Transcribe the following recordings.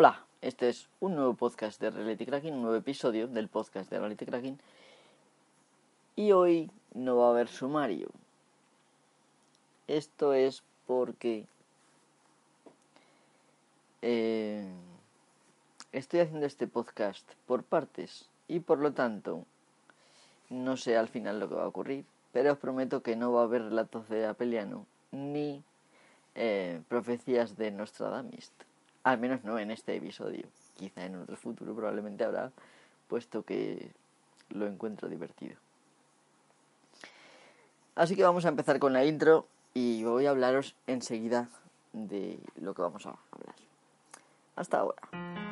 Hola, este es un nuevo podcast de Reality Cracking, un nuevo episodio del podcast de Reality Cracking. Y hoy no va a haber sumario. Esto es porque eh, estoy haciendo este podcast por partes y por lo tanto no sé al final lo que va a ocurrir, pero os prometo que no va a haber relatos de Apeliano ni eh, profecías de Nostradamus. Al menos no en este episodio. Quizá en otro futuro probablemente habrá, puesto que lo encuentro divertido. Así que vamos a empezar con la intro y voy a hablaros enseguida de lo que vamos a hablar. Hasta ahora.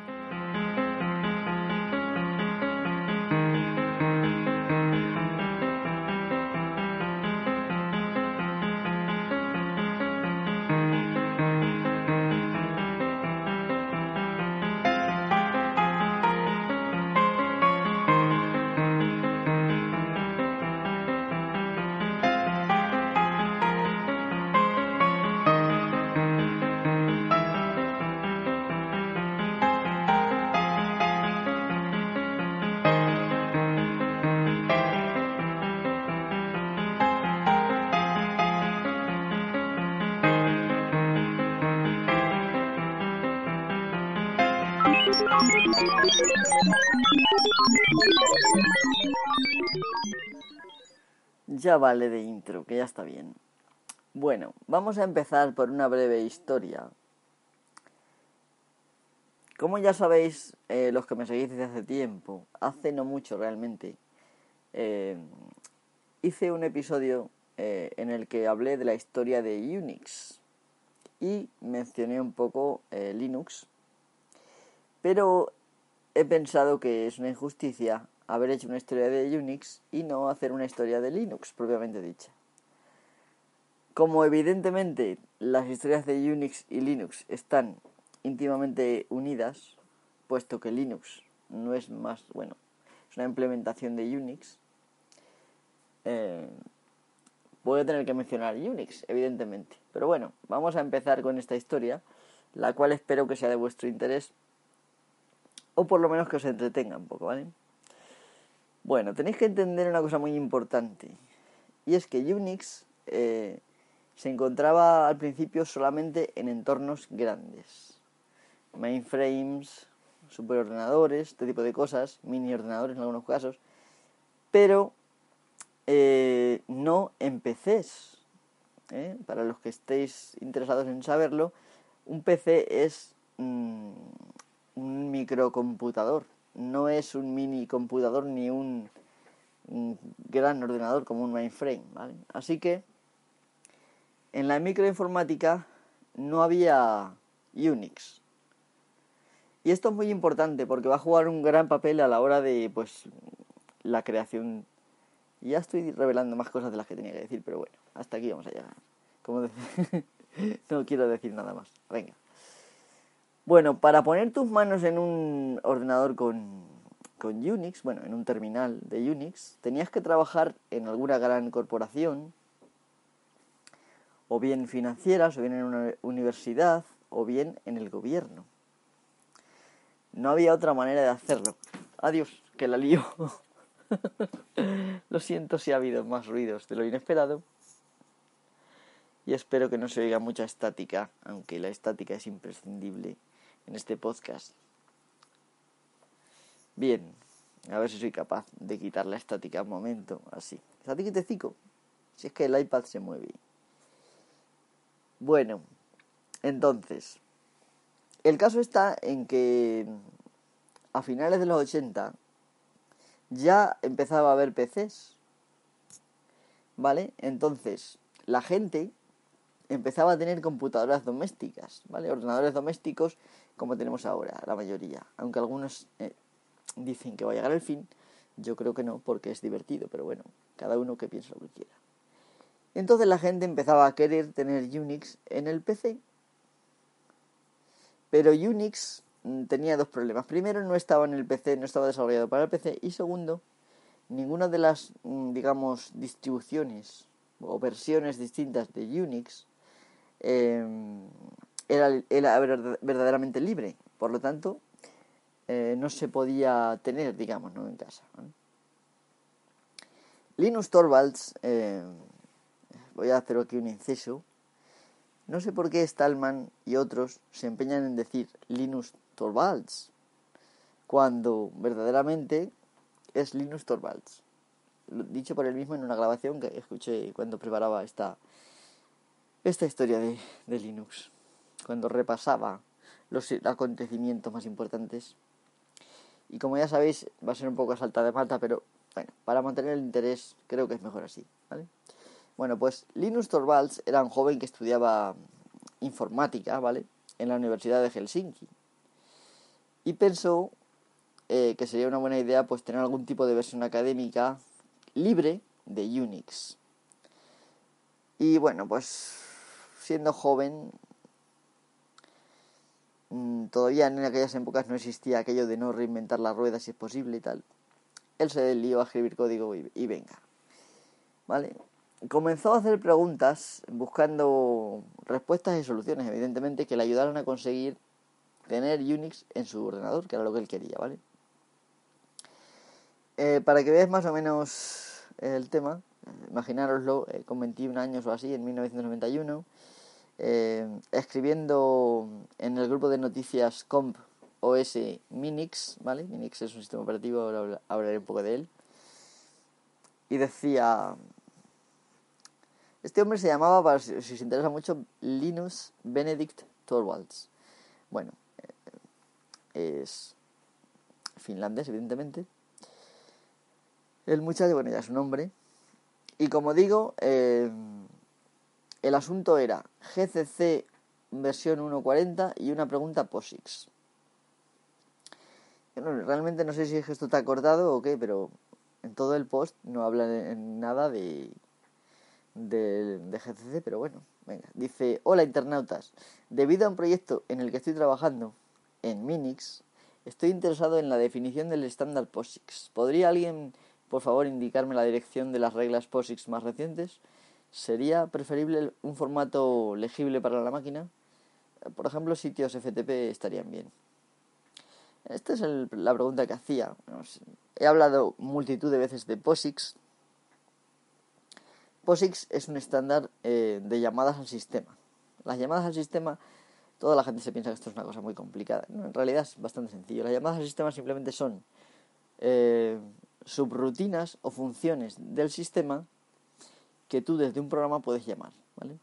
Ya vale de intro, que ya está bien. Bueno, vamos a empezar por una breve historia. Como ya sabéis, eh, los que me seguís desde hace tiempo, hace no mucho realmente, eh, hice un episodio eh, en el que hablé de la historia de Unix y mencioné un poco Linux, pero he pensado que es una injusticia haber hecho una historia de Unix y no hacer una historia de Linux propiamente dicha. Como evidentemente las historias de Unix y Linux están íntimamente unidas, puesto que Linux no es más, bueno, es una implementación de Unix, eh, voy a tener que mencionar Unix, evidentemente. Pero bueno, vamos a empezar con esta historia, la cual espero que sea de vuestro interés, o por lo menos que os entretenga un poco, ¿vale? Bueno, tenéis que entender una cosa muy importante. Y es que Unix eh, se encontraba al principio solamente en entornos grandes. Mainframes, superordenadores, este tipo de cosas, mini ordenadores en algunos casos. Pero eh, no en PCs. ¿eh? Para los que estéis interesados en saberlo, un PC es mm, un microcomputador no es un mini computador ni un, gran ordenador como un mainframe, ¿vale? Así que en la microinformática no había Unix. Y esto es muy importante porque va a jugar un gran papel a la hora de pues la creación. Ya estoy revelando más cosas de las que tenía que decir, pero bueno, hasta aquí vamos a llegar. Como no quiero decir nada más. Venga. Bueno, para poner tus manos en un ordenador con, Unix, bueno, en un terminal de Unix, tenías que trabajar en alguna gran corporación, o bien financieras, o bien en una universidad, o bien en el gobierno. No había otra manera de hacerlo. Adiós, que la lío. lo siento si ha habido más ruidos de lo inesperado. Y espero que no se oiga mucha estática, aunque la estática es imprescindible en este podcast. Bien, a ver si soy capaz de quitar la estática un momento, así. Estática si es que el iPad se mueve. Bueno, entonces, el caso está en que a finales de los 80 ya empezaba a haber PCs. ¿Vale? Entonces, la gente empezaba a tener computadoras domésticas, ¿vale? Ordenadores domésticos como tenemos ahora, la mayoría. Aunque algunos eh, dicen que va a llegar el fin, yo creo que no, porque es divertido, pero bueno, cada uno que piense lo que quiera. Entonces la gente empezaba a querer tener Unix en el PC. Pero Unix mm, tenía dos problemas. Primero, no estaba en el PC, no estaba desarrollado para el PC. Y segundo, ninguna de las, mm, digamos, distribuciones o versiones distintas de Unix em, era, era, verdaderamente libre. Por lo tanto, eh, no se podía tener, digamos, ¿no? en casa. Linus Torvalds, eh, voy a hacer aquí un inciso, no sé por qué Stallman y otros se empeñan en decir Linus Torvalds, cuando verdaderamente es Linus Torvalds. Dicho por él mismo en una grabación que escuché cuando preparaba esta, esta historia de, de Linux, cuando repasaba los acontecimientos más importantes. Y como ya sabéis, va a ser un poco a salta de mata, pero bueno, para mantener el interés creo que es mejor así. Bueno, pues Linus Torvalds era un joven que estudiaba informática, ¿vale? En la Universidad de Helsinki. Y pensó eh, que sería una buena idea pues tener algún tipo de versión académica libre de Unix. Y bueno, pues siendo joven, todavía en aquellas épocas no existía aquello de no reinventar la rueda si es posible y tal. Él se lió a escribir código y, venga. ¿Vale? Comenzó a hacer preguntas buscando respuestas y soluciones, evidentemente, que le ayudaran a conseguir tener Unix en su ordenador, que era lo que él quería, ¿vale? Eh, para que veáis más o menos el tema, imaginároslo eh, con 21 años o así, en 1991, eh, escribiendo en el grupo de noticias Comp OS Minix, ¿vale? Minix es un sistema operativo, ahora hablaré un poco de él. Y decía, este hombre se llamaba, para si os interesa mucho, Linus Benedict Torvalds. Bueno, es finlandés, evidentemente. El muchacho, bueno, ya es un hombre. Y como digo, eh, el asunto era GCC versión 1.40 y una pregunta POSIX. realmente no sé si esto está acordado o qué, pero en todo el post no habla en nada de, de, de GCC, pero bueno, venga. Dice, hola internautas, debido a un proyecto en el que estoy trabajando en Minix, estoy interesado en la definición del estándar POSIX. ¿Podría alguien por favor indicarme la dirección de las reglas POSIX más recientes. ¿Sería preferible un formato legible para la máquina? Por ejemplo, sitios FTP estarían bien. Esta es la pregunta que hacía. He hablado multitud de veces de POSIX. POSIX es un estándar eh, de llamadas al sistema. Las llamadas al sistema, toda la gente se piensa que esto es una cosa muy complicada. en realidad es bastante sencillo. Las llamadas al sistema simplemente son eh, subrutinas o funciones del sistema que tú desde un programa puedes llamar, ¿vale?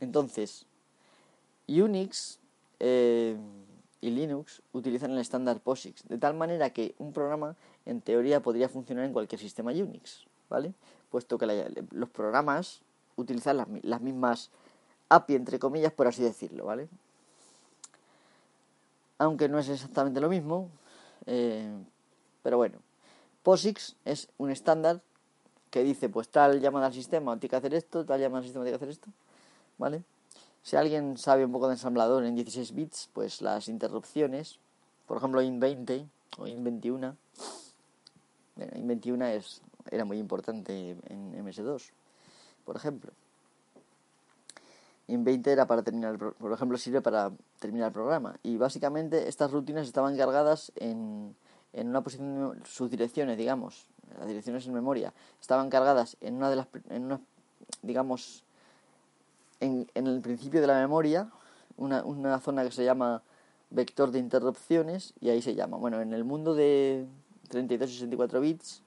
Entonces, Unix eh, y Linux utilizan el estándar POSIX, de tal manera que un programa en teoría podría funcionar en cualquier sistema Unix, ¿vale? Puesto que los programas utilizan las, mismas API, entre comillas, por así decirlo, ¿vale? Aunque no es exactamente lo mismo, eh, pero bueno, POSIX es un estándar que dice, pues tal llamada al sistema tiene que hacer esto, tal llamada al sistema tiene que hacer esto, ¿vale? Si alguien sabe un poco de ensamblador en 16 bits, pues las interrupciones, por ejemplo IN20 o IN21, bueno, IN21 es, era muy importante en MS2, por ejemplo. IN20 era para terminar, por ejemplo, sirve para terminar el programa. Y básicamente estas rutinas estaban cargadas en en una posición, sus direcciones, digamos, las direcciones en memoria, estaban cargadas en una de las, en una, digamos, en, en el principio de la memoria, una, una zona que se llama vector de interrupciones y ahí se llama. Bueno, en el mundo de 32 y 64 bits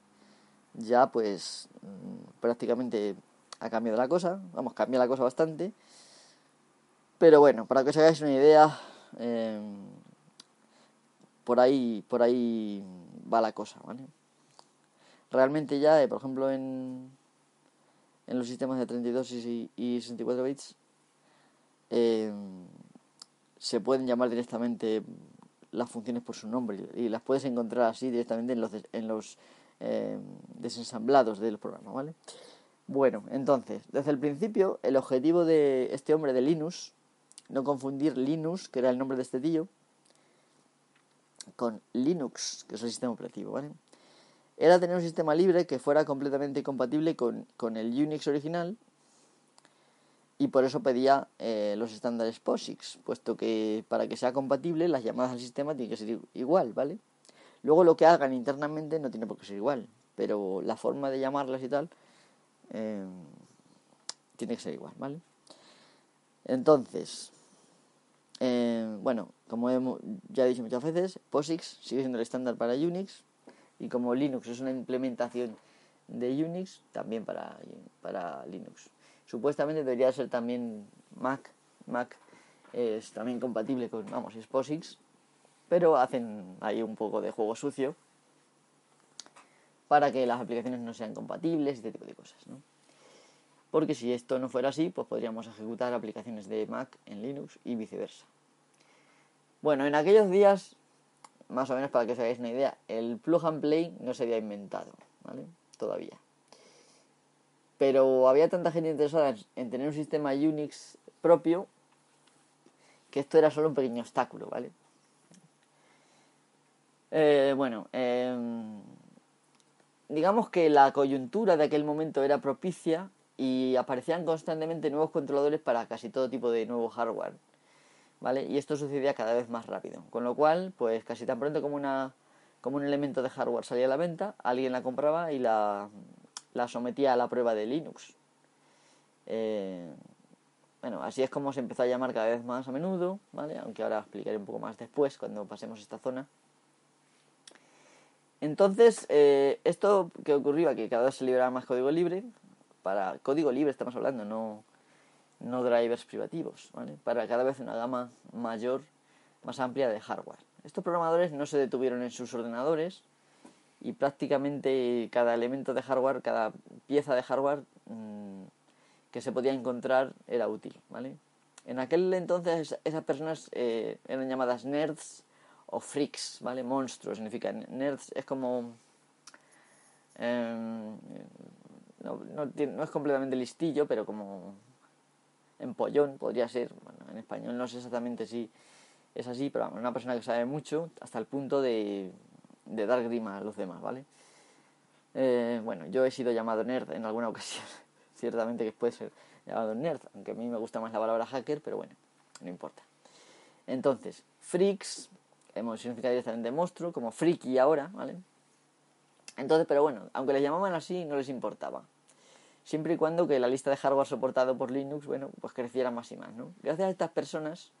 ya pues mm, prácticamente ha cambiado la cosa, vamos, cambia la cosa bastante. Pero bueno, para que os hagáis una idea, eh, por ahí, por ahí va la cosa, ¿vale? Realmente ya, eh, por ejemplo, en, en los sistemas de 32 y, y 64 bits, eh, se pueden llamar directamente las funciones por su nombre y las puedes encontrar así directamente en los, en los eh, desensamblados del programa, ¿vale? Bueno, entonces, desde el principio, el objetivo de este hombre de Linux, no confundir Linux, que era el nombre de este tío, con Linux, que es el sistema operativo, ¿vale? Era tener un sistema libre que fuera completamente compatible con, el Unix original y por eso pedía eh, los estándares POSIX, puesto que para que sea compatible las llamadas al sistema tienen que ser igual, ¿vale? Luego lo que hagan internamente no tiene por qué ser igual, pero la forma de llamarlas y tal eh, tiene que ser igual, ¿vale? Entonces, eh, bueno, como ya he dicho muchas veces, POSIX sigue siendo el estándar para Unix y como Linux es una implementación de Unix, también para, para Linux. Supuestamente debería ser también Mac. Mac es también compatible con, vamos, es POSIX, pero hacen ahí un poco de juego sucio para que las aplicaciones no sean compatibles este tipo de cosas, ¿no? Porque si esto no fuera así, pues podríamos ejecutar aplicaciones de Mac en Linux y viceversa. Bueno, en aquellos días, más o menos para que os hagáis una idea, el plug and play no se había inventado, ¿vale? Todavía. Pero había tanta gente interesada en tener un sistema Unix propio que esto era solo un pequeño obstáculo, ¿vale? Eh, bueno, em, digamos que la coyuntura de aquel momento era propicia y aparecían constantemente nuevos controladores para casi todo tipo de nuevo hardware, ¿vale? Y esto sucedía cada vez más rápido, con lo cual, pues casi tan pronto como una como un elemento de hardware salía a la venta, alguien la compraba y la, la sometía a la prueba de Linux. Eh, bueno, así es como se empezó a llamar cada vez más a menudo, ¿vale? Aunque ahora explicaré un poco más después cuando pasemos esta zona. Entonces, eh, esto que ocurría, que cada vez se liberaba más código libre, para código libre estamos hablando, no, no drivers privativos, ¿vale? Para cada vez una gama mayor, más amplia de hardware. Estos programadores no se detuvieron en sus ordenadores y prácticamente cada elemento de hardware, cada pieza de hardware mmm, que se podía encontrar era útil, ¿vale? En aquel entonces esas personas eh, eran llamadas nerds o freaks, ¿vale? Monstruos, significa nerds es como... Eh, no, no, no, es completamente listillo, pero como empollón podría ser. Bueno, en español no sé exactamente si es así, pero una persona que sabe mucho hasta el punto de, de dar grima a los demás, ¿vale? Eh, bueno, yo he sido llamado nerd en alguna ocasión, ciertamente que puede ser llamado nerd, aunque a mí me gusta más la palabra hacker, pero bueno, no importa. Entonces, freaks, hemos significado directamente monstruo, como freaky ahora, ¿vale? Entonces, pero bueno, aunque les llamaban así, no les importaba. Siempre y cuando que la lista de hardware soportado por Linux, bueno, pues creciera más y más, ¿no? Gracias a estas personas,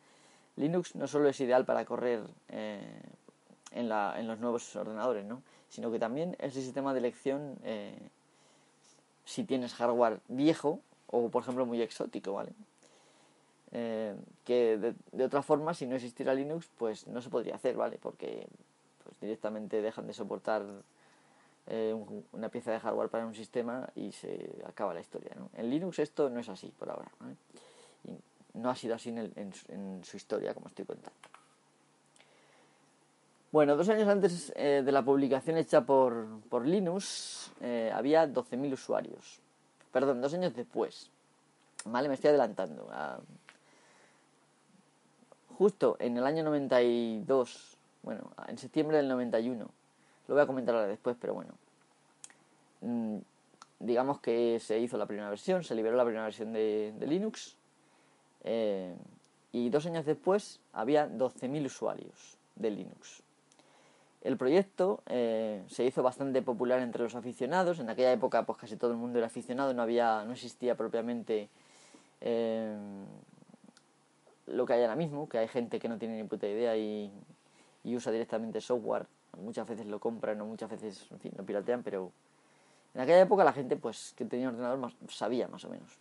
Linux no solo es ideal para correr eh, en, la, en, los nuevos ordenadores, ¿no? Sino que también es el sistema de elección eh, si tienes hardware viejo o, por ejemplo, muy exótico, ¿vale? Eh, que de, de, otra forma, si no existiera Linux, pues no se podría hacer, ¿vale? Porque pues, directamente dejan de soportar eh, un, una pieza de hardware para un sistema y se acaba la historia. En Linux esto no es así por ahora. no ha sido así en, su historia, como estoy contando. Bueno, dos años antes eh, de la publicación hecha por, por Linux eh, había 12.000 usuarios. Perdón, dos años después. Vale, me estoy adelantando. Justo en el año 92, bueno, en septiembre del 91, lo voy a comentar ahora después, pero bueno. Mm, digamos que se hizo la primera versión, se liberó la primera versión de, Linux. Eh, y dos años después había 12.000 usuarios de Linux. El proyecto eh, se hizo bastante popular entre los aficionados. En aquella época, pues casi todo el mundo era aficionado, no había, no existía propiamente eh, lo que hay ahora mismo, que hay gente que no tiene ni puta idea y usa directamente software muchas veces lo compran o muchas veces, en fin, lo piratean, pero en aquella época la gente, pues, que tenía ordenador más, sabía más o menos.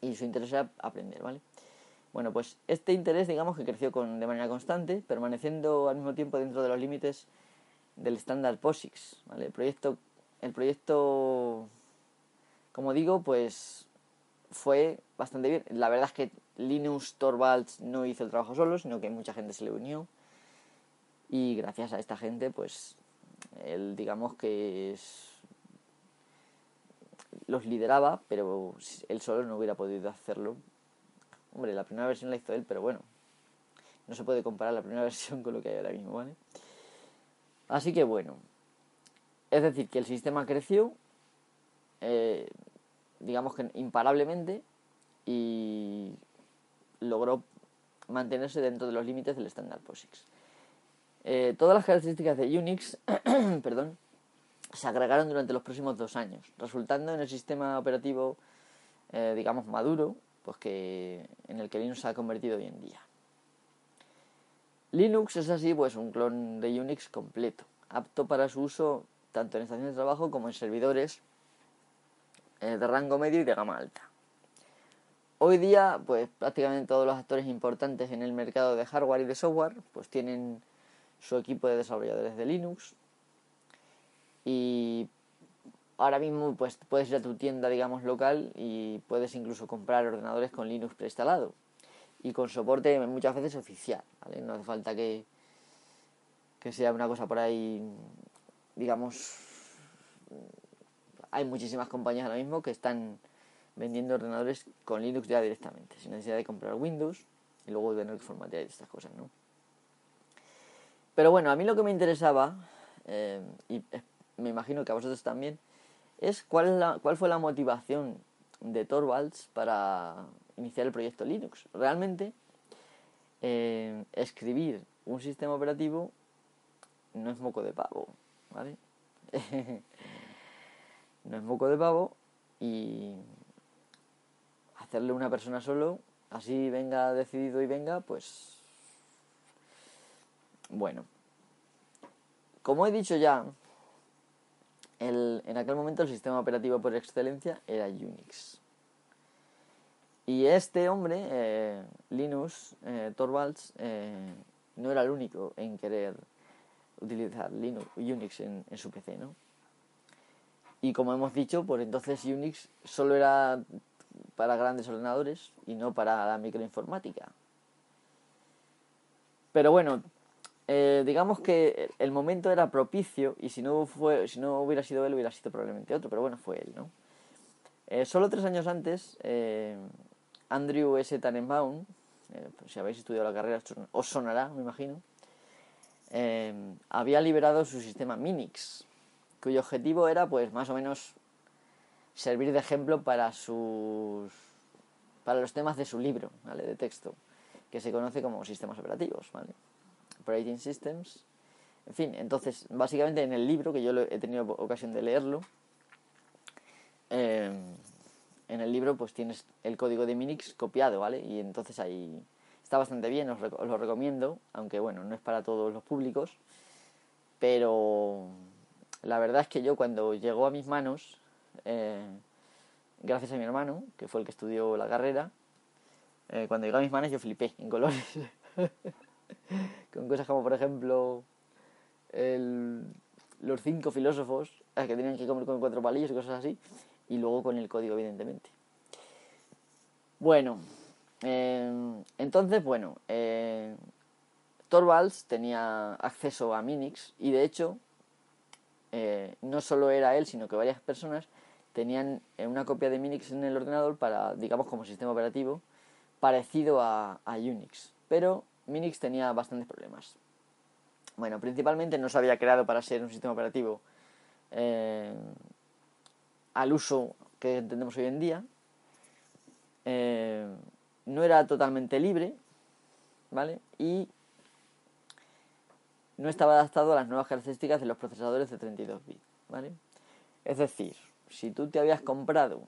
Y su interés era aprender, ¿vale? Bueno, pues este interés, digamos, que creció con, de manera constante, permaneciendo al mismo tiempo dentro de los límites del estándar POSIX. El proyecto, el proyecto, como digo, pues fue bastante bien. La verdad es que Linus Torvalds no hizo el trabajo solo, sino que mucha gente se le unió y gracias a esta gente pues él digamos que es, los lideraba pero él solo no hubiera podido hacerlo hombre la primera versión la hizo él pero bueno no se puede comparar la primera versión con lo que hay ahora mismo vale así que bueno es decir que el sistema creció eh, digamos que imparablemente y logró mantenerse dentro de los límites del estándar POSIX. Eh, todas las características de Unix perdón, se agregaron durante los próximos dos años, resultando en el sistema operativo, eh, digamos, maduro, pues que, en el que Linux se ha convertido hoy en día. Linux es así, pues un clon de Unix completo, apto para su uso tanto en estaciones de trabajo como en servidores eh, de rango medio y de gama alta. Hoy día, pues prácticamente todos los actores importantes en el mercado de hardware y de software, pues tienen su equipo de desarrolladores de Linux. Y ahora mismo pues puedes ir a tu tienda, digamos, local y puedes incluso comprar ordenadores con Linux preinstalado y con soporte muchas veces oficial. No hace falta que, que sea una cosa por ahí, digamos, hay muchísimas compañías ahora mismo que están vendiendo ordenadores con Linux ya directamente, sin necesidad de comprar Windows y luego tener que formatear estas cosas, ¿no? Pero bueno, a mí lo que me interesaba, eh, y me imagino que a vosotros también, es cuál, es la, cuál fue la motivación de Torvalds para iniciar el proyecto Linux. Realmente, eh, escribir un sistema operativo no es moco de pavo, ¿vale? no es moco de pavo y hacerle una persona solo, así venga decidido y venga, pues bueno, como he dicho ya, en aquel momento el sistema operativo por excelencia era Unix. Y este hombre, eh, Linus eh, Torvalds, eh, no era el único en querer utilizar Linux, Unix en, en, su PC, ¿no? Y como hemos dicho, pues entonces Unix solo era para grandes ordenadores y no para la microinformática. Pero bueno, eh, digamos que el momento era propicio y si no, fue, si no hubiera sido él, hubiera sido probablemente otro, pero bueno, fue él, ¿no? Eh, solo tres años antes, eh, Andrew S. Tannenbaum, si habéis estudiado la carrera, os sonará, me imagino, había liberado su sistema Minix, cuyo objetivo era, pues, más o menos servir de ejemplo para sus para los temas de su libro, ¿vale? De texto, que se conoce como sistemas operativos, ¿vale? Operating Systems. En fin, entonces, básicamente en el libro, que yo he tenido ocasión de leerlo, em, en el libro pues tienes el código de Minix copiado, ¿vale? Y entonces ahí está bastante bien, os, lo recomiendo, aunque bueno, no es para todos los públicos, pero la verdad es que yo cuando llegó a mis manos, eh, gracias a mi hermano, que fue el que estudió la carrera, eh, cuando llegó a mis manos yo flipé en colores. con cosas como, por ejemplo, los cinco filósofos que tenían que comer con cuatro palillos y cosas así, y luego con el código, evidentemente. Bueno, eh, entonces, bueno, eh, Torvalds tenía acceso a Minix y de hecho, eh, no solo era él, sino que varias personas tenían una copia de Minix en el ordenador para, digamos, como sistema operativo parecido a, a Unix. Pero Minix tenía bastantes problemas. Bueno, principalmente no se había creado para ser un sistema operativo eh, al uso que entendemos hoy en día. Eh, no era totalmente libre, ¿vale? Y no estaba adaptado a las nuevas características de los procesadores de 32 bits, ¿vale? Es decir, si tú te habías comprado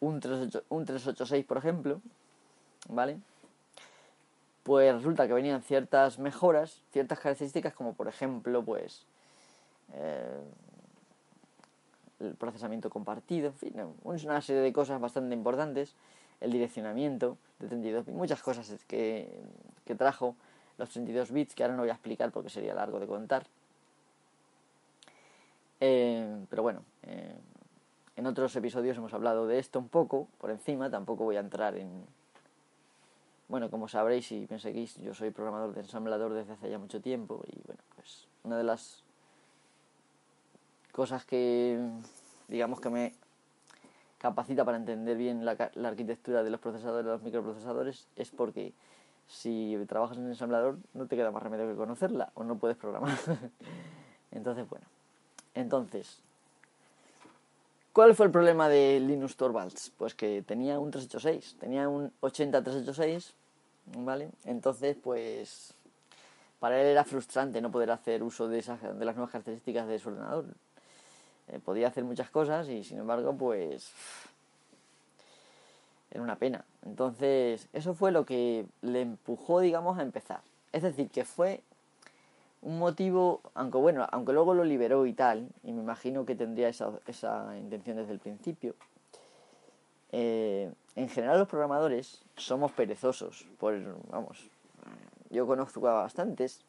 un, 38, un 386, por ejemplo, ¿vale? Pues resulta que venían ciertas mejoras, ciertas características como por ejemplo, pues eh, el procesamiento compartido, en fin, una serie de cosas bastante importantes, el direccionamiento de 32 bits, muchas cosas que, que trajo los 32 bits que ahora no voy a explicar porque sería largo de contar. Eh, pero bueno, eh, en otros episodios hemos hablado de esto un poco, por encima, tampoco voy a entrar en, bueno, como sabréis si me seguís, yo soy programador de ensamblador desde hace ya mucho tiempo y bueno, pues una de las cosas que digamos que me capacita para entender bien la, arquitectura de los procesadores, de los microprocesadores, es porque si trabajas en ensamblador no te queda más remedio que conocerla o no puedes programar. entonces, bueno, entonces, ¿Cuál fue el problema de Linux Torvalds? Pues que tenía un 386, tenía un 80-386, ¿vale? Entonces, pues para él era frustrante no poder hacer uso de, esas, de las nuevas características de su ordenador. Eh, podía hacer muchas cosas y sin embargo, pues era una pena. Entonces, eso fue lo que le empujó, digamos, a empezar. Es decir, que fue un motivo, aunque bueno, aunque luego lo liberó y tal, y me imagino que tendría esa, esa intención desde el principio, eh, en general los programadores somos perezosos, por, vamos, yo conozco a bastantes,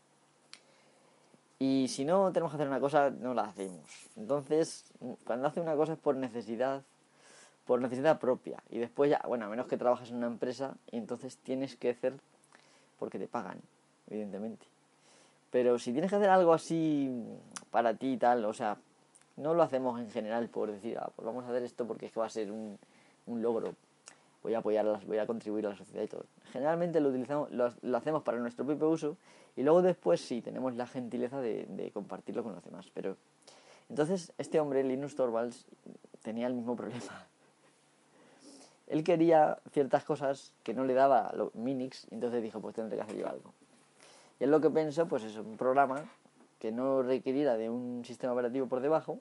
y si no tenemos que hacer una cosa, no la hacemos. Entonces, cuando hace una cosa es por necesidad, por necesidad propia, y después ya, bueno, a menos que trabajes en una empresa, y entonces tienes que hacer porque te pagan, evidentemente. Pero si tienes que hacer algo así para ti y tal, o sea, no lo hacemos en general por decir, ah, pues vamos a hacer esto porque es que va a ser un, un logro. Voy a apoyarlas, voy a contribuir a la sociedad y todo. Generalmente lo utilizamos, lo, hacemos para nuestro propio uso y luego después sí tenemos la gentileza de, compartirlo con los demás. Pero entonces este hombre, Linus Torvalds, tenía el mismo problema. Él quería ciertas cosas que no le daba los Minix, entonces dijo, pues tendré que hacer yo algo. Y es lo que pensó, pues es un programa que no requiriera de un sistema operativo por debajo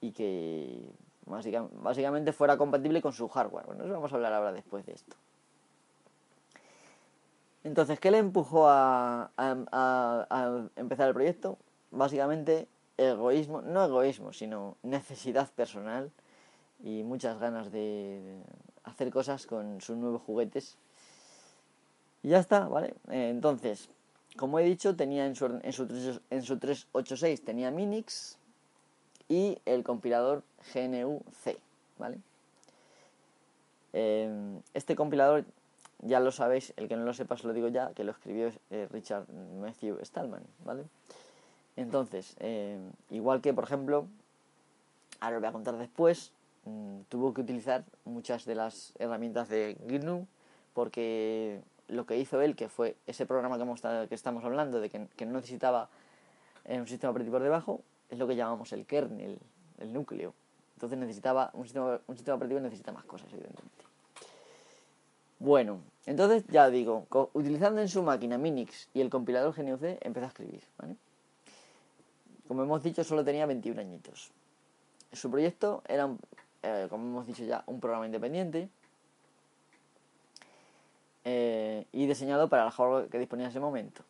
y que básicamente fuera compatible con su hardware. Bueno, eso vamos a hablar ahora después de esto. Entonces, ¿qué le empujó a, empezar el proyecto? Básicamente egoísmo, no egoísmo, sino necesidad personal y muchas ganas de hacer cosas con sus nuevos juguetes. Y ya está, ¿vale? Entonces, como he dicho, tenía en su, en su, en su 386 tenía Minix y el compilador GNU-C, ¿vale? Em, este compilador, ya lo sabéis, el que no lo sepa os lo digo ya, que lo escribió eh, Richard Matthew Stallman, ¿vale? Entonces, em, igual que, por ejemplo, ahora os voy a contar después, mm, tuvo que utilizar muchas de las herramientas de GNU porque lo que hizo él, que fue ese programa que, que estamos hablando, de que, no necesitaba eh, un sistema operativo por debajo, es lo que llamamos el kernel, el núcleo. Entonces necesitaba un sistema, operativo necesita más cosas, evidentemente. Bueno, entonces ya digo, utilizando en su máquina Minix y el compilador GNU-C, empezó a escribir. Como hemos dicho, solo tenía 21 añitos. Su proyecto era, eh, como hemos dicho ya, un programa independiente eh, y diseñado para el hardware que disponía en ese momento.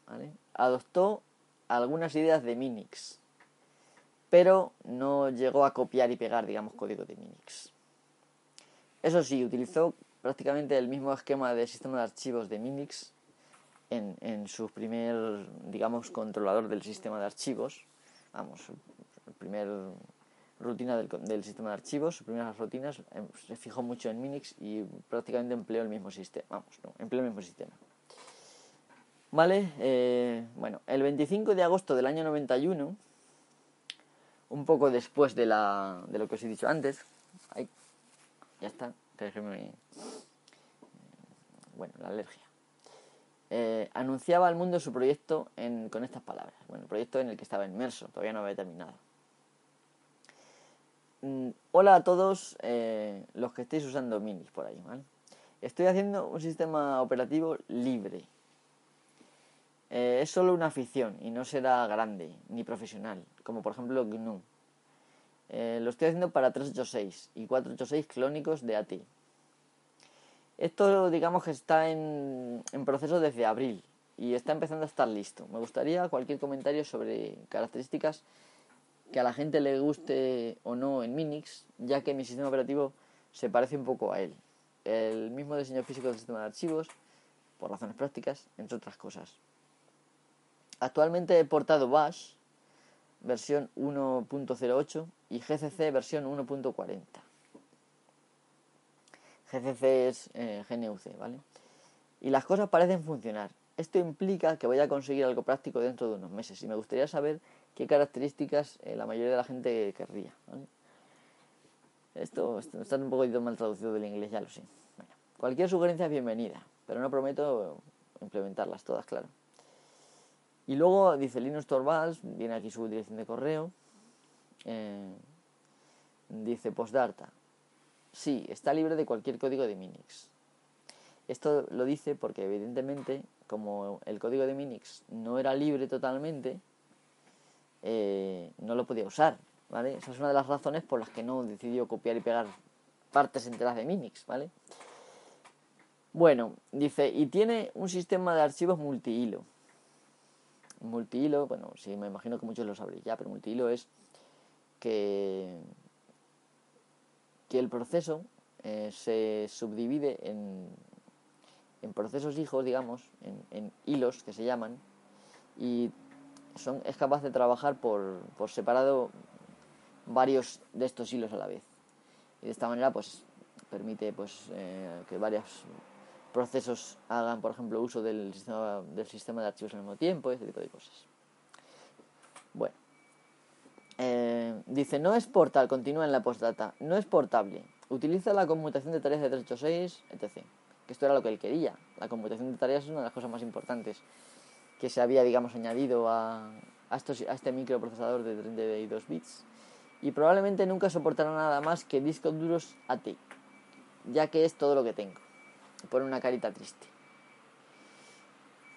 Adoptó algunas ideas de Minix, pero no llegó a copiar y pegar, digamos, código de Minix. Eso sí, utilizó prácticamente el mismo esquema de sistema de archivos de Minix en, en su primer, digamos, controlador del sistema de archivos. Vamos, el primer rutina del, del, sistema de archivos, sus primeras rutinas, em, se fijó mucho en Minix y prácticamente empleó el mismo sistema. Vamos, no, empleó el mismo sistema. Vale, eh, bueno, el 25 de agosto del año 91, un poco después de, la, de lo que os he dicho antes, ahí, ya está, déjeme, bueno, la alergia. Eh, anunciaba al mundo su proyecto en, con estas palabras. Bueno, el proyecto en el que estaba inmerso, todavía no había terminado. Mm, hola a todos eh, los que estéis usando minis por ahí. Estoy haciendo un sistema operativo libre. Eh, es solo una afición y no será grande ni profesional, como por ejemplo GNU. Eh, lo estoy haciendo para 386 y 486 clónicos de AT. Esto digamos que está en, en proceso desde abril y está empezando a estar listo. Me gustaría cualquier comentario sobre características que a la gente le guste o no en Minix, ya que mi sistema operativo se parece un poco a él. El mismo diseño físico del sistema de archivos, por razones prácticas, entre otras cosas. Actualmente he portado Bash, versión 1.08, y GCC, versión 1.40. GCC es eh, GNUC, ¿vale? Y las cosas parecen funcionar. Esto implica que voy a conseguir algo práctico dentro de unos meses y me gustaría saber qué características eh, la mayoría de la gente querría. Esto, está un poco mal traducido del inglés, ya lo sé. cualquier sugerencia es bienvenida, pero no prometo implementarlas todas, claro. Y luego dice Linus Torvalds, viene aquí su dirección de correo. Eh, dice postdata. Sí, está libre de cualquier código de Minix. Esto lo dice porque evidentemente, como el código de Minix no era libre totalmente, eh, no lo podía usar, ¿vale? Esa es una de las razones por las que no decidió copiar y pegar partes enteras de Minix, ¿vale? Bueno, dice, y tiene un sistema de archivos multihilo. Multihilo, bueno, sí, me imagino que muchos lo sabréis ya, pero multihilo es que, que el proceso eh, se subdivide en, en procesos hijos, digamos, en, hilos que se llaman, y son, es capaz de trabajar por, por separado varios de estos hilos a la vez. Y de esta manera, pues, permite pues, eh, que varios procesos hagan, por ejemplo, uso del sistema, del sistema de archivos al mismo tiempo, ese tipo de cosas. Bueno. Eh, dice, no es portal, continúa en la postdata, no es portable. Utiliza la conmutación de tareas de 386, etc que esto era lo que él quería. La computación de tareas es una de las cosas más importantes que se había, digamos, añadido a, a, a este microprocesador de 32 bits. Y probablemente nunca soportará nada más que discos duros AT, ya que es todo lo que tengo. Pone una carita triste.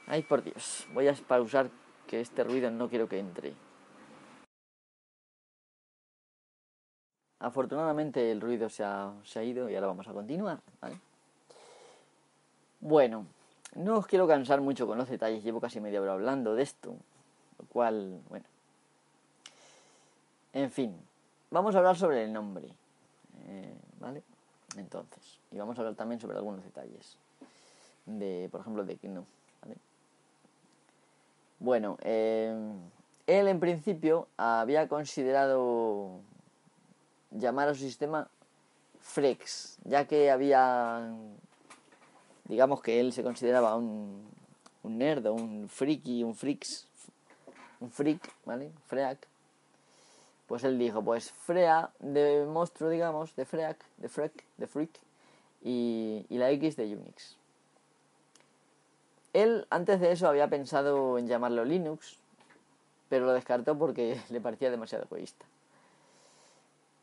Ay, por Dios, voy a pausar que este ruido no quiero que entre. Afortunadamente el ruido se ha, se ha ido y ahora vamos a continuar, ¿vale? Bueno, no os quiero cansar mucho con los detalles, llevo casi media hora hablando de esto, lo cual, bueno. En fin, vamos a hablar sobre el nombre, eh, ¿vale? Entonces, y vamos a hablar también sobre algunos detalles, de, por ejemplo, de no, ¿vale? Bueno, eh, él en principio había considerado llamar a su sistema Frex, ya que había digamos que él se consideraba un, un nerd un friki, un freaks, un freak, ¿vale? Freak. Pues él dijo, pues Frea de monstruo, digamos, de Freak, de Freak, de Freak, y, y la X de Unix. Él antes de eso había pensado en llamarlo Linux, pero lo descartó porque le parecía demasiado egoísta.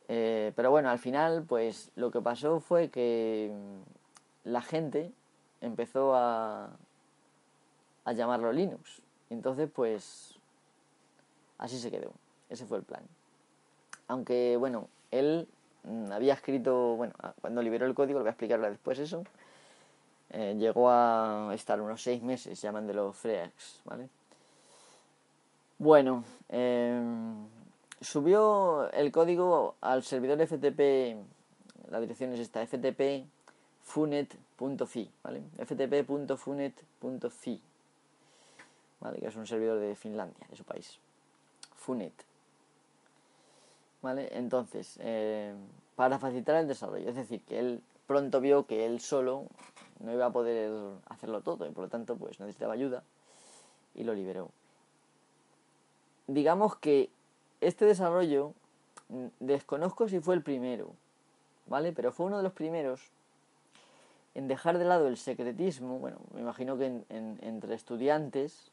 Eh, pero bueno, al final, pues lo que pasó fue que la gente empezó a, a llamarlo Linux. Entonces, pues, así se quedó. Ese fue el plan. Aunque, bueno, él mm, había escrito, bueno, cuando liberó el código, lo voy a explicar después eso, eh, llegó a estar unos seis meses llamándolo Freax, ¿vale? Bueno, em, subió el código al servidor FTP, la dirección es esta, FTP funet.fi, ¿vale? ftp.funet.fi, ¿vale? Que es un servidor de Finlandia, de su país. Funet. Entonces, eh, para facilitar el desarrollo, es decir, que él pronto vio que él solo no iba a poder hacerlo todo y por lo tanto pues necesitaba ayuda y lo liberó. Digamos que este desarrollo mm, desconozco si fue el primero, ¿vale? Pero fue uno de los primeros en dejar de lado el secretismo, bueno, me imagino que entre estudiantes,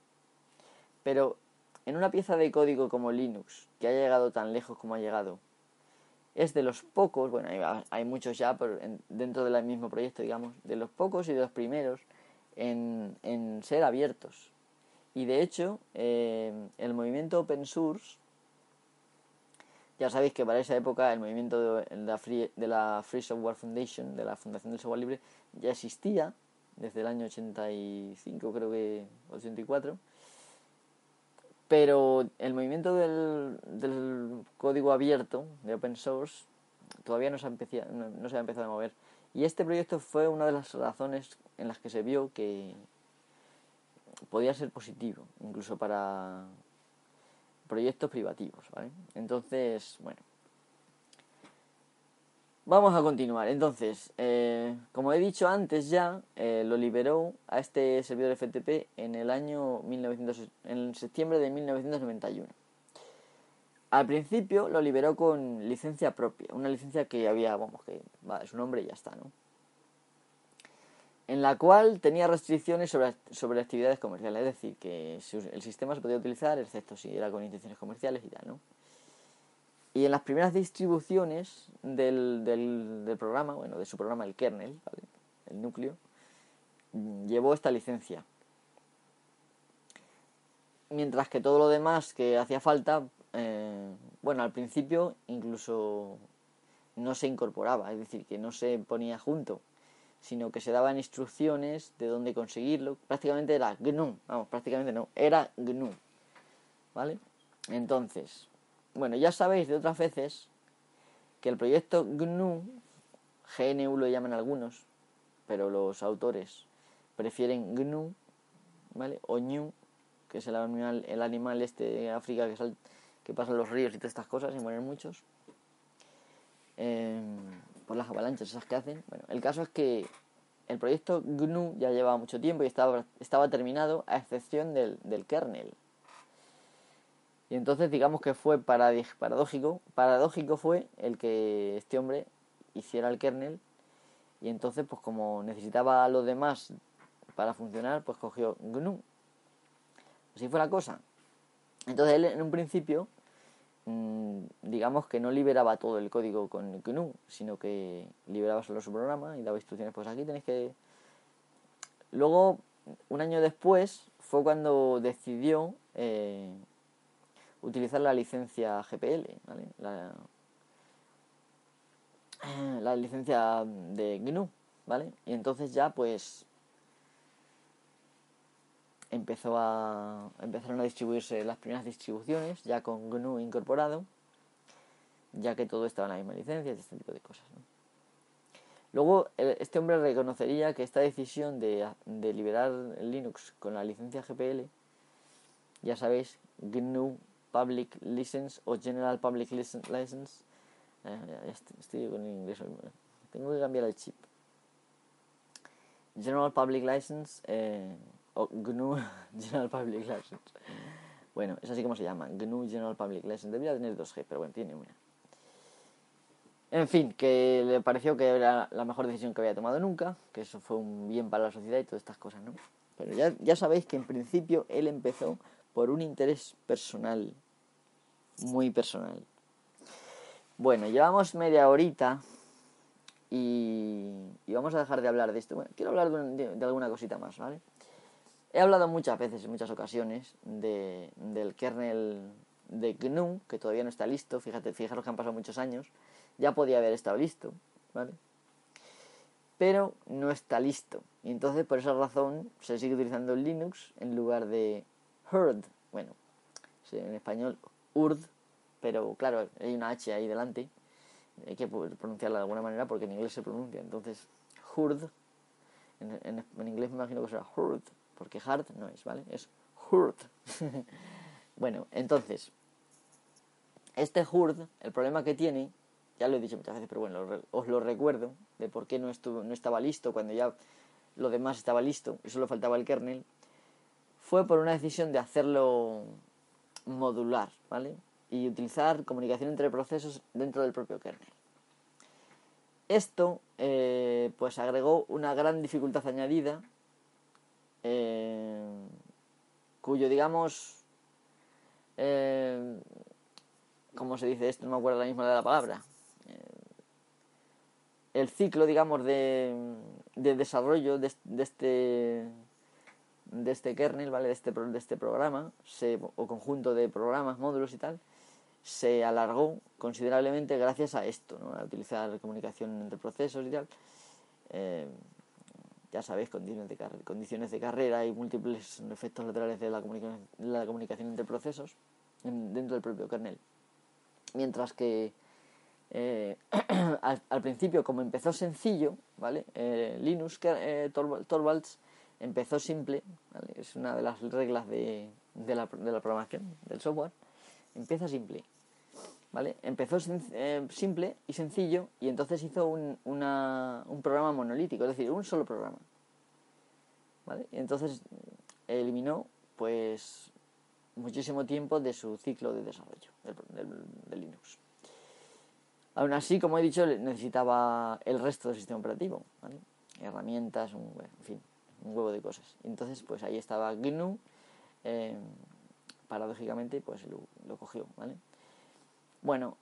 pero en una pieza de código como Linux, que ha llegado tan lejos como ha llegado, es de los pocos, bueno, hay, muchos ya pero dentro del mismo proyecto, digamos, de los pocos y de los primeros en, ser abiertos. Y de hecho, eh, el movimiento open source, ya sabéis que para esa época el movimiento de la, Free, de la Free Software Foundation, de la Fundación del Software Libre, ya existía desde el año 85, creo que 84. Pero el movimiento del, del código abierto, de open source, todavía no se, ha empezado, no, se ha empezado a mover. Y este proyecto fue una de las razones en las que se vio que podía ser positivo, incluso para proyectos privativos, ¿vale? Entonces, bueno, Vamos a continuar. Entonces, eh, como he dicho antes ya, eh, lo liberó a este servidor FTP en el año 1900, en septiembre de 1991. Al principio lo liberó con licencia propia, una licencia que había, vamos, que va, su nombre y ya está, ¿no? En la cual tenía restricciones sobre, sobre actividades comerciales, es decir, que el sistema se podía utilizar excepto si era con intenciones comerciales y tal, ¿no? Y en las primeras distribuciones del, del, programa, bueno, de su programa, el kernel, el núcleo, llevó esta licencia. Mientras que todo lo demás que hacía falta, eh, bueno, al principio incluso no se incorporaba, es decir, que no se ponía junto, sino que se daban instrucciones de dónde conseguirlo. Prácticamente era GNU, vamos, prácticamente no, era GNU, ¿vale? Entonces, bueno, ya sabéis de otras veces que el proyecto GNU, GNU lo llaman algunos, pero los autores prefieren GNU, ¿vale? O Ñu, que es el animal, el animal este de África que, que pasa en los ríos y todas estas cosas, y mueren muchos. Em, por las avalanchas esas que hacen. Bueno, el caso es que el proyecto GNU ya llevaba mucho tiempo y estaba, estaba terminado a excepción del, del kernel. Y entonces digamos que fue paradójico, paradójico fue el que este hombre hiciera el kernel y entonces pues como necesitaba a los demás para funcionar pues cogió GNU. Así fue la cosa. Entonces él en un principio mm, digamos que no liberaba todo el código con GNU, sino que liberaba solo su programa y daba instrucciones pues aquí tenéis que... Luego, un año después, fue cuando decidió eh, utilizar la licencia GPL, ¿vale? la, licencia de GNU, ¿vale? Y entonces ya pues empezó a empezaron a distribuirse las primeras distribuciones ya con GNU incorporado, ya que todo estaba en la misma licencia y este tipo de cosas. Luego este hombre reconocería que esta decisión de, de liberar Linux con la licencia GPL, ya sabéis, GNU Public License o General Public License. Eh, estoy, con inglés Tengo que cambiar el chip. General Public License eh, o GNU General Public License. Bueno, es así como se llama, GNU General Public License. Debería tener 2G, pero bueno, tiene una. En fin, que le pareció que era la mejor decisión que había tomado nunca, que eso fue un bien para la sociedad y todas estas cosas, ¿no? Pero ya, ya sabéis que en principio él empezó por un interés personal muy personal. Bueno, llevamos media horita y, vamos a dejar de hablar de esto. Bueno, quiero hablar de, alguna cosita más, ¿vale? He hablado muchas veces, en muchas ocasiones, de, del kernel de GNU, que todavía no está listo. Fíjate, fijaros que han pasado muchos años. Ya podía haber estado listo, ¿vale? Pero no está listo. Y entonces, por esa razón, se sigue utilizando Linux en lugar de Herd. Bueno, en español Urd, pero claro, hay una H ahí delante, hay que pronunciarla de alguna manera porque en inglés se pronuncia. Entonces, Hurd, en, inglés me imagino que será Hurd, porque hard no es, ¿vale? Es Hurd. bueno, entonces, este Hurd, el problema que tiene, ya lo he dicho muchas veces, pero bueno, os lo recuerdo, de por qué no, estuvo, no estaba listo cuando ya lo demás estaba listo y solo faltaba el kernel, fue por una decisión de hacerlo modular, ¿vale? Y utilizar comunicación entre procesos dentro del propio kernel. Esto, eh, pues agregó una gran dificultad añadida, eh, cuyo, digamos, eh, ¿cómo se dice esto? No me acuerdo la misma de la palabra. el ciclo, digamos, de, de desarrollo de, de este de este kernel, ¿vale? De este, de este programa, o conjunto de programas, módulos y tal, se alargó considerablemente gracias a esto, ¿no? A utilizar comunicación entre procesos y tal. Eh, ya sabéis, condiciones de, condiciones de carrera y múltiples efectos laterales de la comunicación, la comunicación entre procesos dentro del propio kernel. Mientras que eh, al, principio, como empezó sencillo, ¿vale? Eh, Linux, Torvalds, empezó simple, es una de las reglas de, de, la, de, la, programación, del software, empieza simple. ¿Vale? Empezó eh, simple y sencillo y entonces hizo un, una, un programa monolítico, es decir, un solo programa. ¿Vale? Y entonces eliminó pues muchísimo tiempo de su ciclo de desarrollo del, Linux. Aún así, como he dicho, necesitaba el resto del sistema operativo, ¿vale? herramientas, un, en fin, un huevo de cosas. Entonces, pues ahí estaba GNU, eh, paradójicamente, pues lo, cogió, ¿vale? Bueno,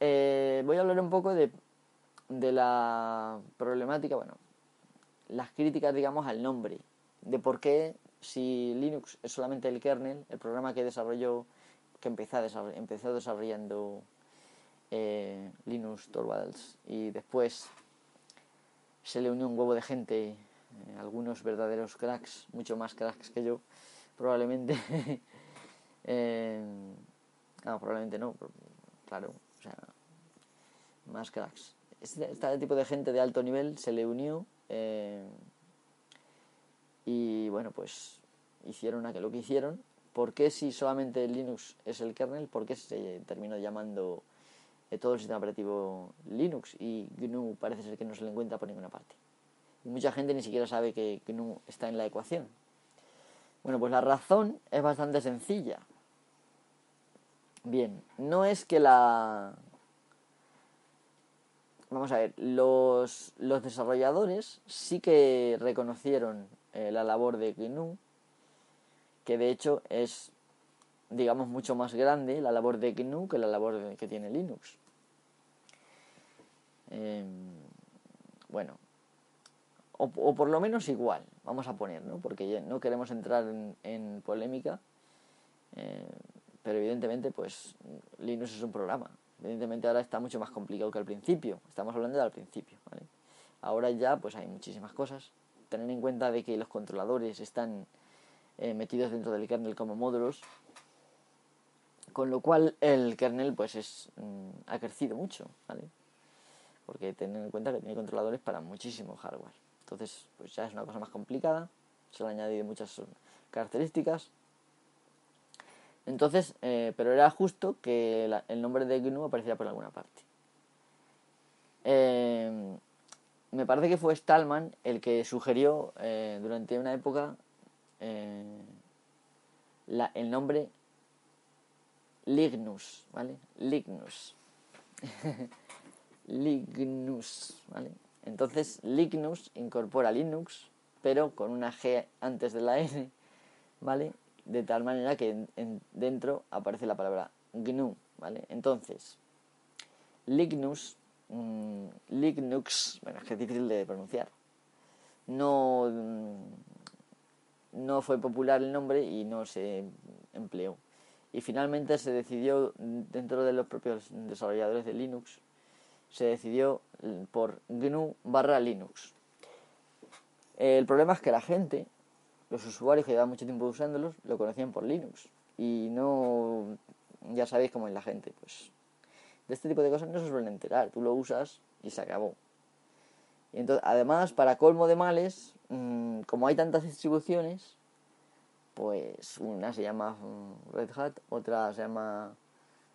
eh, voy a hablar un poco de, de la problemática, bueno, las críticas, digamos, al nombre, de por qué si Linux es solamente el kernel, el programa que desarrolló, que empezó, empezó desarrollando eh, Linux Torvalds y después se le unió un huevo de gente, eh, algunos verdaderos cracks, mucho más cracks que yo, probablemente. eh, no, probablemente no, claro, o sea, más cracks. Este, este, tipo de gente de alto nivel se le unió eh, y bueno, pues hicieron a que hicieron. ¿Por qué si solamente Linux es el kernel? ¿Por qué se terminó llamando todo el sistema operativo Linux y GNU parece ser que no se le encuentra por ninguna parte? Mucha gente ni siquiera sabe que GNU está en la ecuación. Bueno, pues la razón es bastante sencilla. Bien, no es que la... Vamos a ver, los, los desarrolladores sí que reconocieron eh, la labor de GNU, que de hecho es, digamos, mucho más grande la labor de GNU que la labor que tiene Linux. Em, bueno, o, por lo menos igual, vamos a poner, ¿no? Porque no queremos entrar en, polémica, eh, pero evidentemente, pues Linux es un programa. Evidentemente ahora está mucho más complicado que al principio. Estamos hablando del principio, ¿vale? Ahora ya, pues hay muchísimas cosas. Tener en cuenta de que los controladores están eh, metidos dentro del kernel como módulos, con lo cual el kernel, pues es mm, ha crecido mucho, ¿vale? Porque tener en cuenta que tiene controladores para muchísimo hardware. Entonces, pues ya es una cosa más complicada, se le han añadido muchas características. Entonces, eh, pero era justo que el nombre de GNU apareciera por alguna parte. Eh, me parece que fue Stallman el que sugirió eh, durante una época el nombre Lignus, ¿vale? Lignus. Lignus, ¿vale? Entonces Lignus incorpora Linux, pero con una G antes de la N, ¿vale? De tal manera que dentro aparece la palabra GNU, ¿vale? Entonces, Lignus, mm, Linux, bueno, es que es difícil de pronunciar, no, mm, no fue popular el nombre y no se empleó. Y finalmente se decidió dentro de los propios desarrolladores de Linux se decidió por GNU barra Linux. El problema es que la gente, los usuarios que llevan mucho tiempo usándolos, lo conocían por Linux. Y no, ya sabéis cómo es la gente, pues de este tipo de cosas no se suelen enterar. Tú lo usas y se acabó. Y entonces, además, para colmo de males, mm, como hay tantas distribuciones, pues una se llama mm, Red Hat, otra se llama,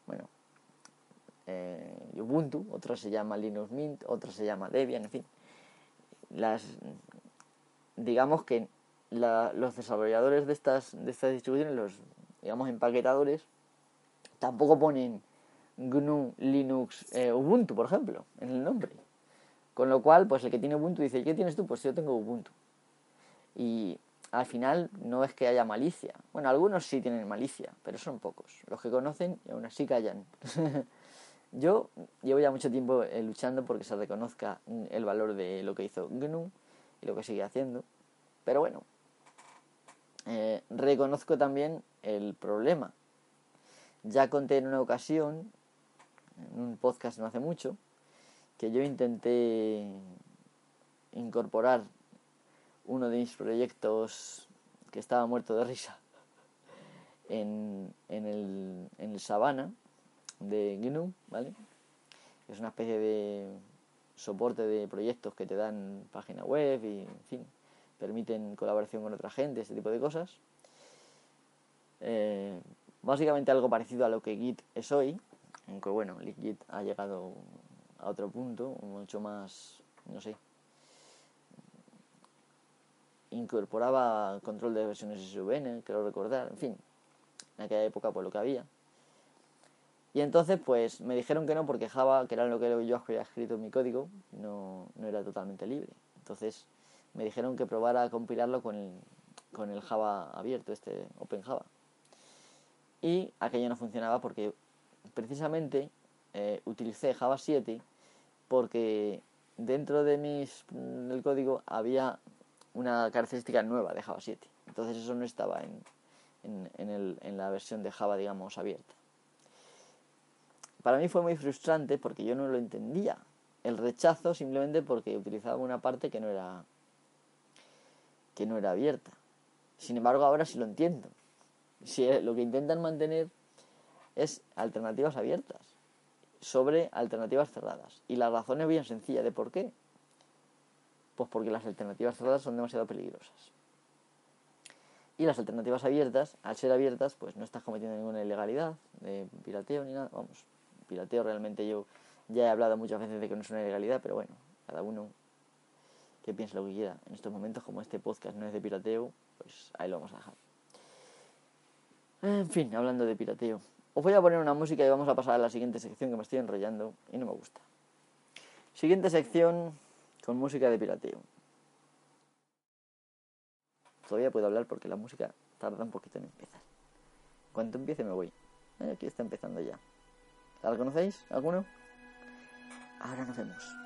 bueno, eh, Ubuntu, otra se llama Linux Mint, otra se llama Debian, en fin. Las, digamos que los desarrolladores de estas, distribuciones, los digamos empaquetadores, tampoco ponen GNU, Linux, eh, Ubuntu, por ejemplo, en el nombre. Con lo cual, pues el que tiene Ubuntu dice, ¿qué tienes tú? Pues yo tengo Ubuntu. Y al final no es que haya malicia. Bueno, algunos sí tienen malicia, pero son pocos. Los que conocen y aún así callan. Yo llevo ya mucho tiempo eh, luchando porque se reconozca el valor de lo que hizo GNU y lo que sigue haciendo. Pero bueno, eh, reconozco también el problema. Ya conté en una ocasión, en un podcast no hace mucho, que yo intenté incorporar uno de mis proyectos que estaba muerto de risa en, en, el, en el Sabana de GNU, ¿vale? Es una especie de soporte de proyectos que te dan página web y, en fin, permiten colaboración con otra gente, ese tipo de cosas. Eh, básicamente algo parecido a lo que Git es hoy, aunque bueno, Git ha llegado a otro punto, mucho más, no sé, incorporaba control de versiones SVN, quiero recordar, en fin, en aquella época por lo que había. Y entonces, pues me dijeron que no, porque Java, que era lo que yo había escrito en mi código, no, no era totalmente libre. Entonces, me dijeron que probara a compilarlo con el, con el Java abierto, este OpenJava. Y aquello no funcionaba porque precisamente eh, utilicé Java 7 porque dentro de mis del código había una característica nueva de Java 7. Entonces eso no estaba en, en, el, en la versión de Java, digamos, abierta. Para mí fue muy frustrante porque yo no lo entendía. El rechazo simplemente porque utilizaba una parte que no era que no era abierta. Sin embargo, ahora sí lo entiendo. Si lo que intentan mantener es alternativas abiertas sobre alternativas cerradas. Y la razón es bien sencilla de por qué. Pues porque las alternativas cerradas son demasiado peligrosas. Y las alternativas abiertas, al ser abiertas, pues no estás cometiendo ninguna ilegalidad de pirateo ni nada. Vamos, pirateo realmente yo ya he hablado muchas veces de que no es una ilegalidad, pero bueno, cada uno que piense lo que quiera. En estos momentos, como este podcast no es de pirateo, pues ahí lo vamos a dejar. En fin, hablando de pirateo. Os voy a poner una música y vamos a pasar a la siguiente sección que me estoy enrollando y no me gusta. Siguiente sección con música de pirateo. Todavía puedo hablar porque la música tarda un poquito en empezar. Cuando empiece me voy. Eh, aquí está empezando ya. ¿La conocéis? ¿Alguno? Ahora nos.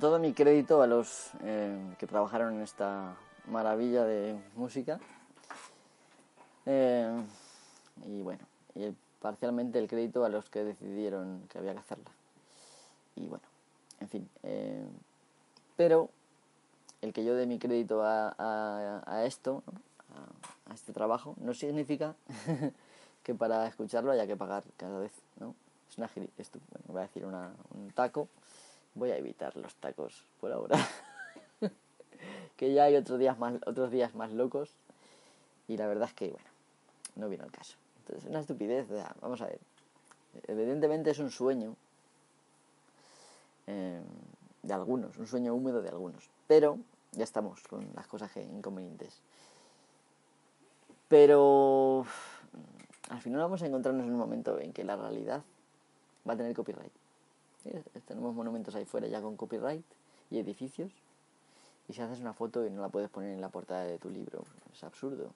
Todo mi crédito a los eh, que trabajaron en esta maravilla de música. Eh, y bueno, y parcialmente el crédito a los que decidieron que había que hacerla. Y bueno, en fin. Eh, pero el que yo dé mi crédito a, a, esto, a, este trabajo, no significa que para escucharlo haya que pagar cada vez, ¿no? Es una esto, bueno, voy a decir una, un taco. Voy a evitar los tacos por ahora. que ya hay otros días más, otros días más locos. Y la verdad es que, bueno, no viene al caso. Entonces, una estupidez, vamos a ver. Evidentemente es un sueño eh, de algunos, un sueño húmedo de algunos. Pero ya estamos con las cosas inconvenientes. Pero al final vamos a encontrarnos en un momento en que la realidad va a tener copyright. Tenemos monumentos ahí fuera ya con copyright y edificios. Y si haces una foto y no la puedes poner en la portada de tu libro, es absurdo.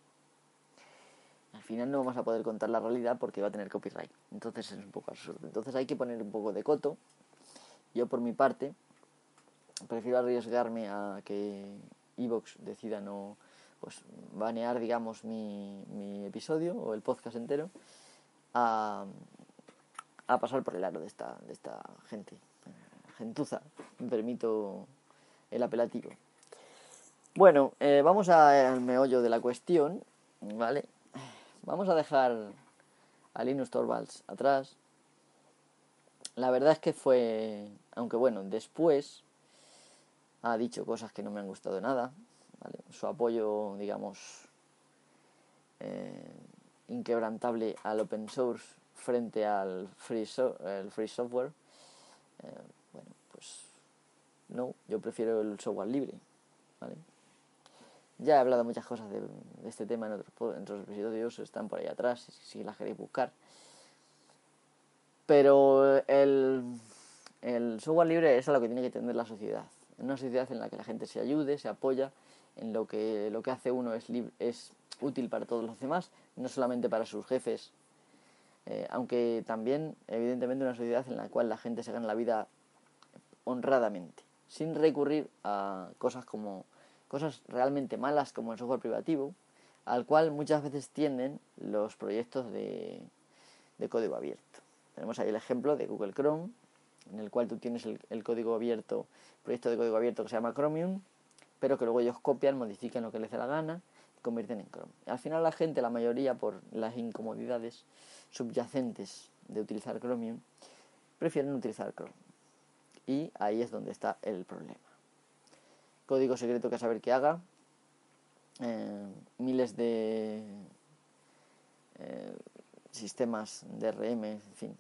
Al final no vamos a poder contar la realidad porque va a tener copyright. Entonces es un poco absurdo. Entonces hay que poner un poco de coto. Yo por mi parte prefiero arriesgarme a que Evox decida no pues banear digamos mi, mi episodio o el podcast entero a, a pasar por el aro de esta, de esta gente, gentuza, me permito el apelativo. Bueno, eh, vamos al meollo de la cuestión, ¿vale? Vamos a dejar a Linus Torvalds atrás. La verdad es que fue, aunque bueno, después ha dicho cosas que no me han gustado nada, ¿vale? Su apoyo, digamos, eh, inquebrantable al open source frente al free, el free software, eh, bueno, pues no, yo prefiero el software libre, ¿vale? Ya he hablado muchas cosas de, este tema en otros, en episodios, están por ahí atrás, si, las queréis buscar. Pero el, el software libre es a lo que tiene que tener la sociedad. Una sociedad en la que la gente se ayude, se apoya, en lo que lo que hace uno es, es útil para todos los demás, no solamente para sus jefes eh, aunque también, evidentemente, una sociedad en la cual la gente se gana la vida honradamente, sin recurrir a cosas como cosas realmente malas como el software privativo, al cual muchas veces tienden los proyectos de, código abierto. Tenemos ahí el ejemplo de Google Chrome, en el cual tú tienes el, código abierto, proyecto de código abierto que se llama Chromium, pero que luego ellos copian, modifican lo que les dé la gana convierten en Chrome. al final la gente, la mayoría, por las incomodidades, subyacentes de utilizar Chromium prefieren utilizar Chrome. Y ahí es donde está el problema. Código secreto que saber qué haga. Eh, miles de eh, sistemas DRM, en fin.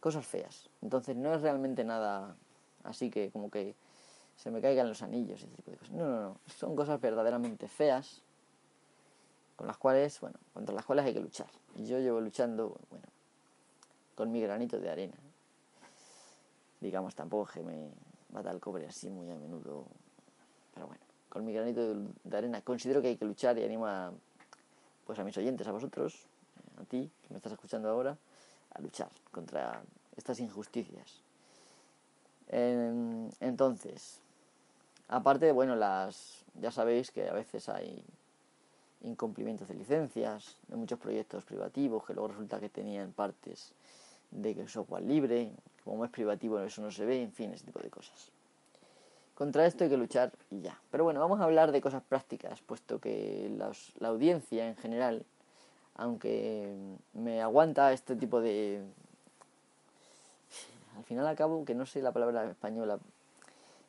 Cosas feas. Entonces no es realmente nada así que como que se me caigan los anillos tipo de cosas. No, no, no. Son cosas verdaderamente feas con las cuales, bueno, contra las cuales hay que luchar. Y yo llevo luchando, bueno, con mi granito de arena. Digamos, tampoco que me mata el cobre así muy a menudo, pero bueno, con mi granito de arena considero que hay que luchar y animo a, pues a mis oyentes, a vosotros, a ti que me estás escuchando ahora, a luchar contra estas injusticias. Entonces, aparte, bueno, las ya sabéis que a veces hay incumplimientos de licencias, de muchos proyectos privativos que luego resulta que tenían partes de software libre, como es privativo eso no se ve, en fin, ese tipo de cosas. Contra esto hay que luchar y ya. Pero bueno, vamos a hablar de cosas prácticas, puesto que la audiencia en general, aunque me aguanta este tipo de... Al final acabo que no sé la palabra española.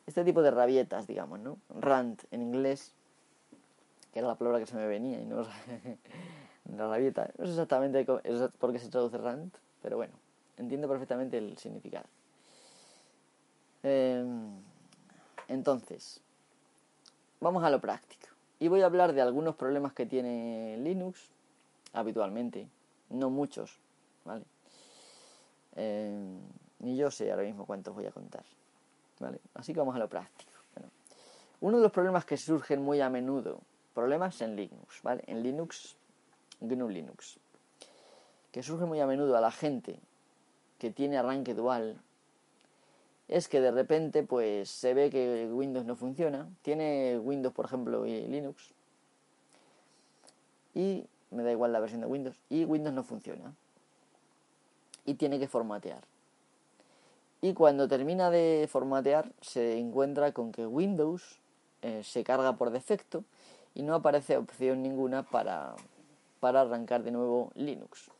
Este tipo de rabietas, digamos, ¿no? Rant en inglés que era la palabra que se me venía y no la rabieta. No sé exactamente por qué se traduce rant, pero bueno, entiendo perfectamente el significado. Em, entonces, vamos a lo práctico. Y voy a hablar de algunos problemas que tiene Linux habitualmente, no muchos, ¿vale? Em, ni yo sé ahora mismo cuántos voy a contar, ¿vale? Así que vamos a lo práctico. uno de los problemas que surgen muy a menudo Problemas en Linux, ¿vale? En Linux, GNU Linux. Que surge muy a menudo a la gente que tiene arranque dual es que de repente pues se ve que Windows no funciona, tiene Windows por ejemplo y Linux y me da igual la versión de Windows, y Windows no funciona. Y tiene que formatear. Y cuando termina de formatear, se encuentra con que Windows eh, se carga por defecto y no aparece opción ninguna para, para arrancar de nuevo Linux.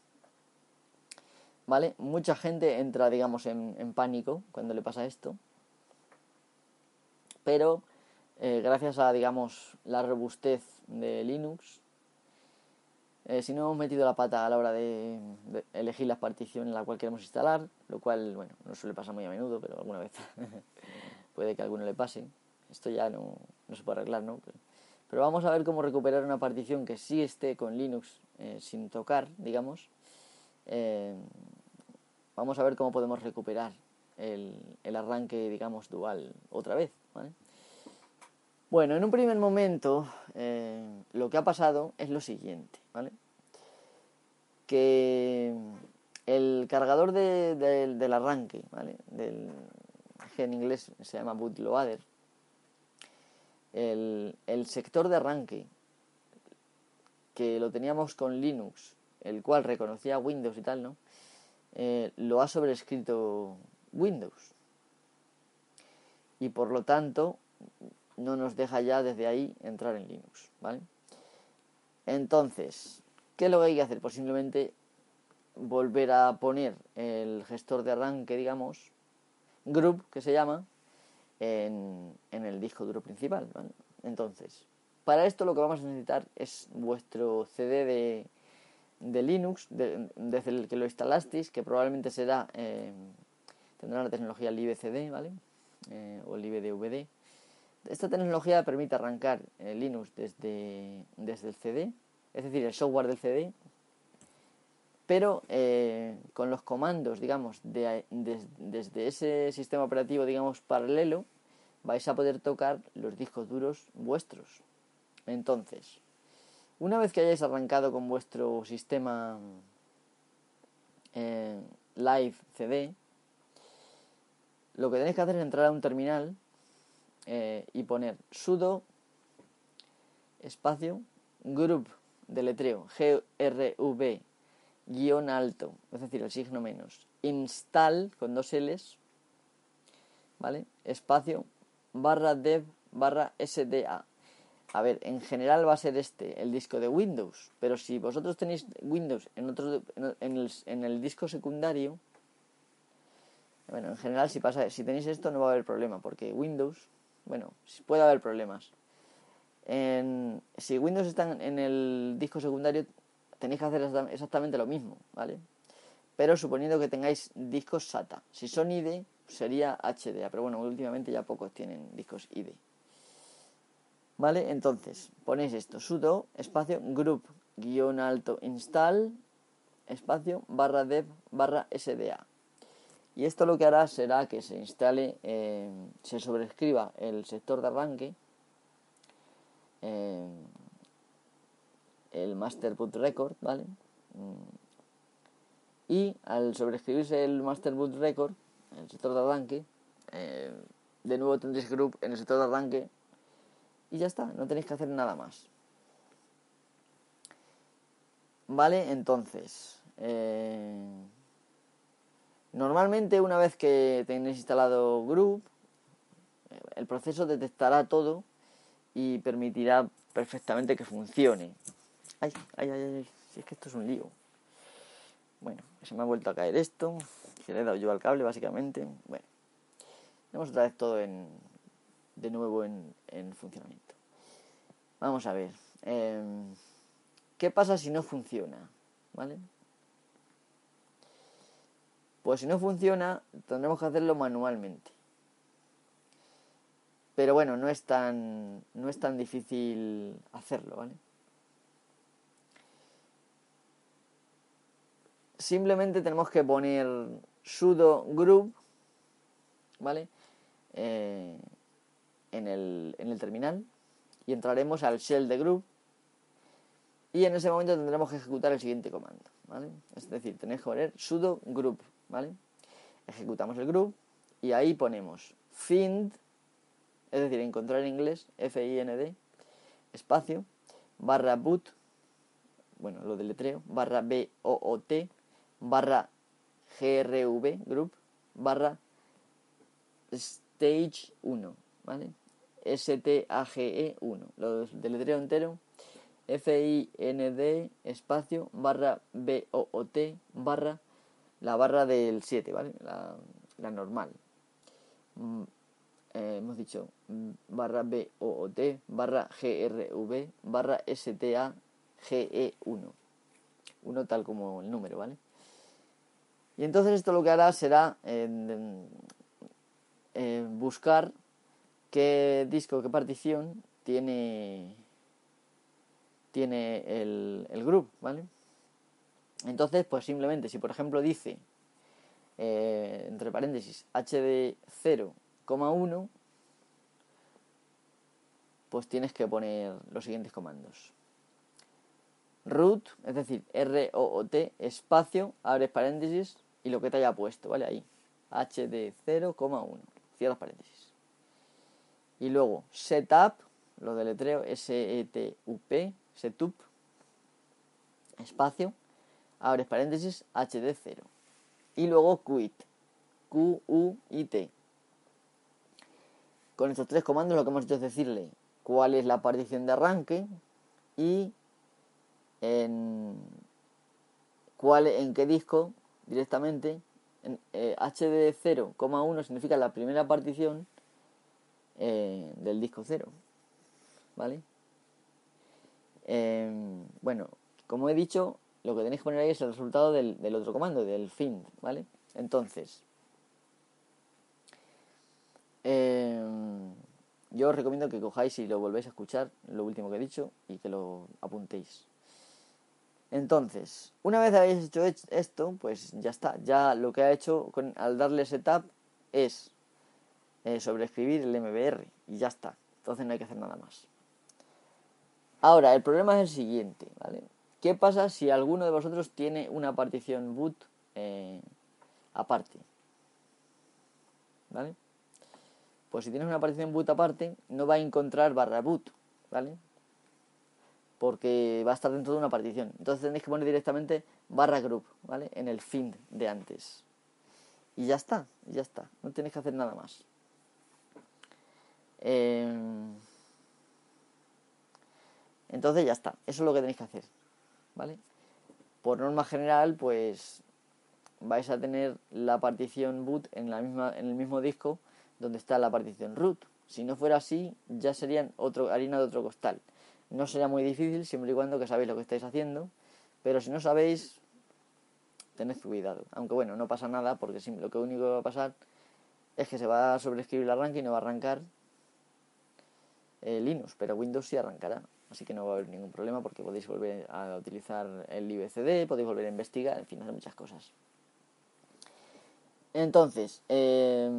¿Vale? Mucha gente entra, digamos, en, pánico cuando le pasa esto. Pero eh, gracias a, digamos, la robustez de Linux, eh, si no hemos metido la pata a la hora de, elegir la partición en la cual queremos instalar, lo cual, bueno, no suele pasar muy a menudo, pero alguna vez puede que a alguno le pase. Esto ya no, no se puede arreglar, ¿no? Vamos a ver cómo recuperar una partición que sí esté con Linux eh, sin tocar, digamos. vamos a ver cómo podemos recuperar el, arranque, digamos, dual otra vez. Bueno, en un primer momento eh, lo que ha pasado es lo siguiente, ¿vale? Que el cargador del arranque, ¿vale? En inglés se llama bootloader, el, el sector de arranque que lo teníamos con Linux, el cual reconocía Windows y tal, ¿no? Eh, lo ha sobrescrito Windows. Y por lo tanto, no nos deja ya desde ahí entrar en Linux, ¿vale? Entonces, ¿qué es lo que hay que hacer? Pues simplemente volver a poner el gestor de arranque, digamos, group, que se llama, en, el disco duro principal. Entonces, para esto lo que vamos a necesitar es vuestro CD de, de Linux, desde el que lo instalasteis, que probablemente será, eh, tendrá la tecnología libcd, ¿vale? Eh, o libdvd esta tecnología permite arrancar eh, Linux desde, desde el CD, es decir, el software del CD, pero eh, con los comandos, digamos, de, desde ese sistema operativo, digamos, paralelo, vais a poder tocar los discos duros vuestros. Entonces, una vez que hayáis arrancado con vuestro sistema eh, Live CD, lo que tenéis que hacer es entrar a un terminal eh, y poner sudo espacio group de letreo grv guion alto, es decir, el signo menos, install con dos L's, ¿vale? Espacio barra dev barra sda. A ver, en general va a ser este, el disco de Windows, pero si vosotros tenéis Windows en, otro, en, el, en el disco secundario, bueno, en general si pasa, si tenéis esto no va a haber problema, porque Windows bueno, puede haber problemas. si Windows está en el disco secundario, tenéis que hacer exactamente lo mismo, ¿vale? Pero suponiendo que tengáis discos SATA. Si son ID, sería HDA, pero bueno, últimamente ya pocos tienen discos ID. ¿Vale? Entonces, ponéis esto, sudo, espacio, group, guion alto, install, espacio, barra dev, barra SDA. Y esto lo que hará será que se instale, eh, se sobrescriba el sector de arranque, eh, el master boot record, ¿vale? Y al sobrescribirse el master boot record, el sector de arranque, eh, de nuevo tendréis group en el sector de arranque y ya está, no tenéis que hacer nada más. Vale, entonces, Normalmente una vez que tenéis instalado Group, eh, el proceso detectará todo y permitirá perfectamente que funcione. Ay, ay, ay, ay, es que esto es un lío. Bueno, se me ha vuelto a caer esto, se le he dado yo al cable básicamente. Bueno, tenemos otra vez todo de nuevo en, en funcionamiento. Vamos a ver. Em, ¿Qué pasa si no funciona? ¿Vale? Pues si no funciona, tendremos que hacerlo manualmente. Pero bueno, no es tan, no es tan difícil hacerlo, ¿vale? Simplemente tenemos que poner sudo group, ¿vale? Eh, en, el, en el terminal y entraremos al shell de group y en ese momento tendremos que ejecutar el siguiente comando, ¿vale? Es decir, tenéis que poner sudo group ¿vale? Ejecutamos el group y ahí ponemos find, es decir, encontrar en inglés, F-I-N-D, espacio, barra boot, bueno, lo deletreo, barra B-O-O-T, barra GRV, group, barra stage 1, ¿vale? S-T-A-G-E 1, lo deletreo entero, F-I-N-D, espacio, barra B-O-O-T, barra, la barra del 7, ¿vale? La, la normal. Mm, eh, hemos dicho mm, barra B O T barra GRV barra STA GE1. Uno tal como el número, ¿vale? Y entonces esto lo que hará será buscar qué disco, qué partición tiene tiene el, el group, ¿vale? Entonces, pues simplemente, si por ejemplo dice, eh, entre paréntesis, HD 0 1, pues tienes que poner los siguientes comandos. Root, es decir, R-O-O-T, espacio, abres paréntesis y lo que te haya puesto, ¿vale? Ahí. HD 0,1, cierras paréntesis. Y luego setup, lo deletreo S-E-T-U-P, setup, espacio, abres paréntesis, HD 0. Y luego quit, Q-U-I-T, con estos tres comandos lo que hemos hecho es decirle cuál es la partición de arranque y en, cuál, en qué disco directamente. En, HD 0,1 significa la primera partición eh, del disco 0. ¿Vale? Em, bueno, como he dicho, lo que tenéis que poner ahí es el resultado del, del otro comando, del find, ¿vale? Entonces, Em, yo os recomiendo que cojáis y lo volvéis a escuchar, lo último que he dicho, y que lo apuntéis. Entonces, una vez habéis hecho esto, pues ya está. Ya lo que ha hecho al darle setup es eh, sobreescribir el MBR y ya está. Entonces no hay que hacer nada más. Ahora, el problema es el siguiente, ¿vale? ¿Qué pasa si alguno de vosotros tiene una partición boot eh, aparte? ¿Vale? Pues si tienes una partición boot aparte, no va a encontrar barra boot, ¿vale? Porque va a estar dentro de una partición. Entonces tenéis que poner directamente barra group, ¿vale? En el find de antes. Y ya está, ya está. No tenéis que hacer nada más. Em, entonces ya está. Eso es lo que tenéis que hacer, ¿vale? Por norma general, pues vais a tener la partición boot en, la misma, en el mismo disco donde está la partición root. Si no fuera así, ya serían otro, harina de otro costal. No sería muy difícil siempre y cuando que sabéis lo que estáis haciendo, pero si no sabéis, tened cuidado. Aunque bueno, no pasa nada porque lo que único que va a pasar es que se va a sobreescribir el arranque y no va a arrancar eh, Linux, pero Windows sí arrancará. Así que no va a haber ningún problema porque podéis volver a utilizar el IBCD, podéis volver a investigar, en fin, hacer muchas cosas. Entonces, eh,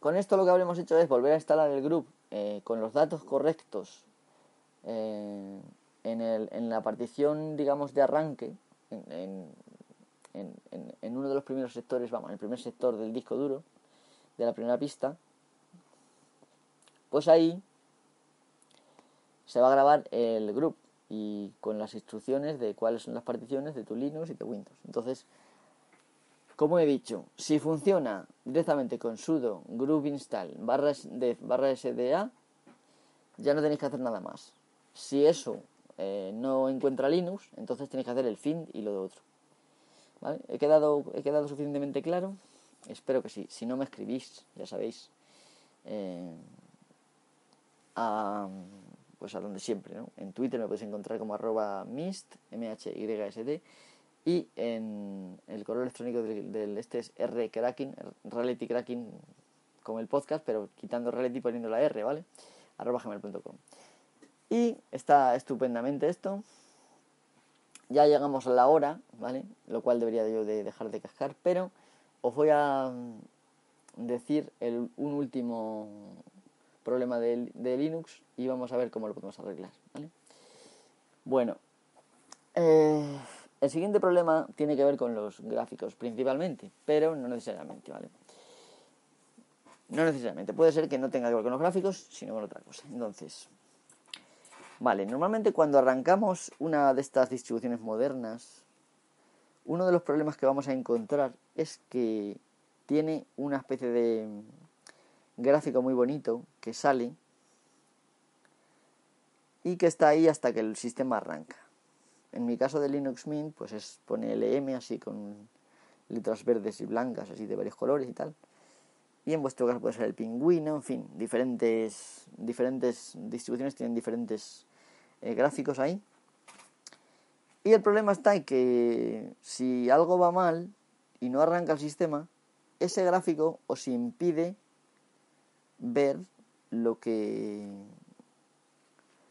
con esto lo que habremos hecho es volver a instalar el group eh, con los datos correctos en, el, en, la partición, digamos, de arranque, en, en, uno de los primeros sectores, vamos, en el primer sector del disco duro, de la primera pista, pues ahí se va a grabar el group y con las instrucciones de cuáles son las particiones de tu Linux y de Windows. Entonces, como he dicho, si funciona directamente con sudo group install barra, barra sda, ya no tenéis que hacer nada más. Si eso eh, no encuentra Linux, entonces tenéis que hacer el find y lo de otro. ¿Vale? ¿He, quedado, ¿He quedado suficientemente claro? Espero que sí. Si no me escribís, ya sabéis, eh, a, pues a donde siempre, ¿no? En Twitter me podéis encontrar como arroba mist, m-h-y-s-d, y en el correo electrónico del, este es rcracking, reality cracking como el podcast, pero quitando reality poniendo la R, ¿vale? arroba gmail.com. Y está estupendamente esto. Ya llegamos a la hora, ¿vale? Lo cual debería yo de dejar de cascar, pero os voy a decir el, un último problema de, de, Linux y vamos a ver cómo lo podemos arreglar, ¿vale? Bueno, eh, el siguiente problema tiene que ver con los gráficos principalmente, pero no necesariamente, ¿vale? No necesariamente. Puede ser que no tenga que ver con los gráficos, sino con otra cosa. Entonces, Vale, normalmente cuando arrancamos una de estas distribuciones modernas, uno de los problemas que vamos a encontrar es que tiene una especie de gráfico muy bonito que sale y que está ahí hasta que el sistema arranca. En mi caso de Linux Mint, pues es pone LM así con letras verdes y blancas, así de varios colores y tal. Y en vuestro caso puede ser el pingüino, en fin, diferentes, diferentes distribuciones tienen diferentes eh, gráficos ahí. Y el problema está en que si algo va mal y no arranca el sistema, ese gráfico os impide ver lo que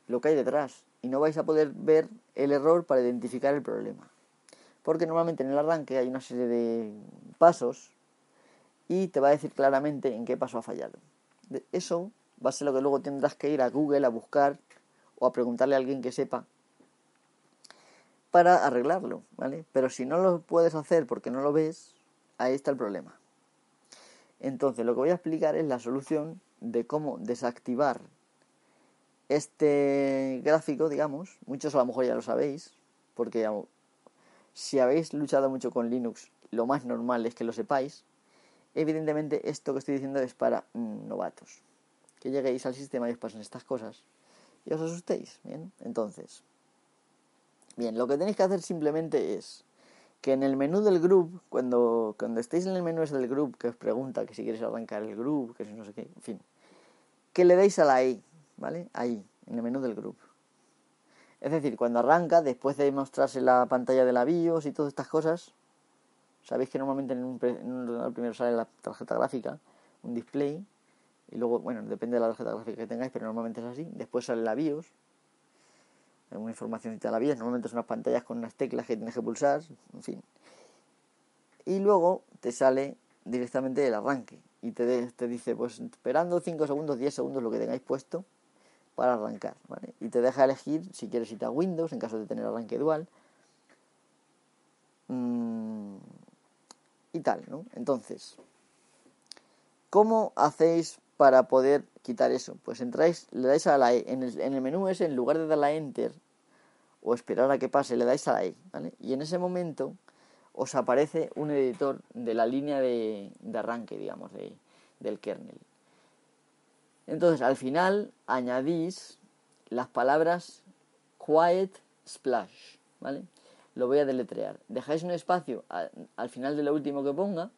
lo que hay detrás y no vais a poder ver el error para identificar el problema. Porque normalmente en el arranque hay una serie de pasos y te va a decir claramente en qué paso ha fallado. Eso va a ser lo que luego tendrás que ir a Google a buscar o a preguntarle a alguien que sepa para arreglarlo, ¿vale? Pero si no lo puedes hacer porque no lo ves, ahí está el problema. Entonces, lo que voy a explicar es la solución de cómo desactivar este gráfico, digamos. Muchos a lo mejor ya lo sabéis, porque si habéis luchado mucho con Linux, lo más normal es que lo sepáis. Evidentemente, esto que estoy diciendo es para mm, novatos. Que lleguéis al sistema y os pasen estas cosas y os asustéis. Bien, entonces. Bien, lo que tenéis que hacer simplemente es que en el menú del group, cuando, cuando estéis en el menú del group, que os pregunta que si queréis arrancar el group, que si no sé qué, en fin, que le deis a la I, ¿vale? Ahí, en el menú del group. Es decir, cuando arranca, después de mostrarse la pantalla de la BIOS y todas estas cosas, sabéis que normalmente en un, en primero sale la tarjeta gráfica, un display, y luego, bueno, depende de la tarjeta gráfica que tengáis, pero normalmente es así. Después sale la BIOS, una información de la BIOS, normalmente son unas pantallas con unas teclas que tienes que pulsar, en fin. Y luego te sale directamente el arranque y te, te dice, pues esperando 5 segundos, 10 segundos, lo que tengáis puesto para arrancar, ¿vale? Y te deja elegir si quieres ir a Windows en caso de tener arranque dual. Mm, y tal, ¿no? Entonces, ¿cómo hacéis para poder quitar eso? Pues entráis, le dais a la E. En el, menú ese, en lugar de darle a Enter o esperar a que pase, le dais a la E. ¿vale? Y en ese momento os aparece un editor de la línea de, arranque, digamos, de, del kernel. Entonces, al final añadís las palabras quiet splash, ¿vale? Lo voy a deletrear. Dejáis un espacio al final de lo último que ponga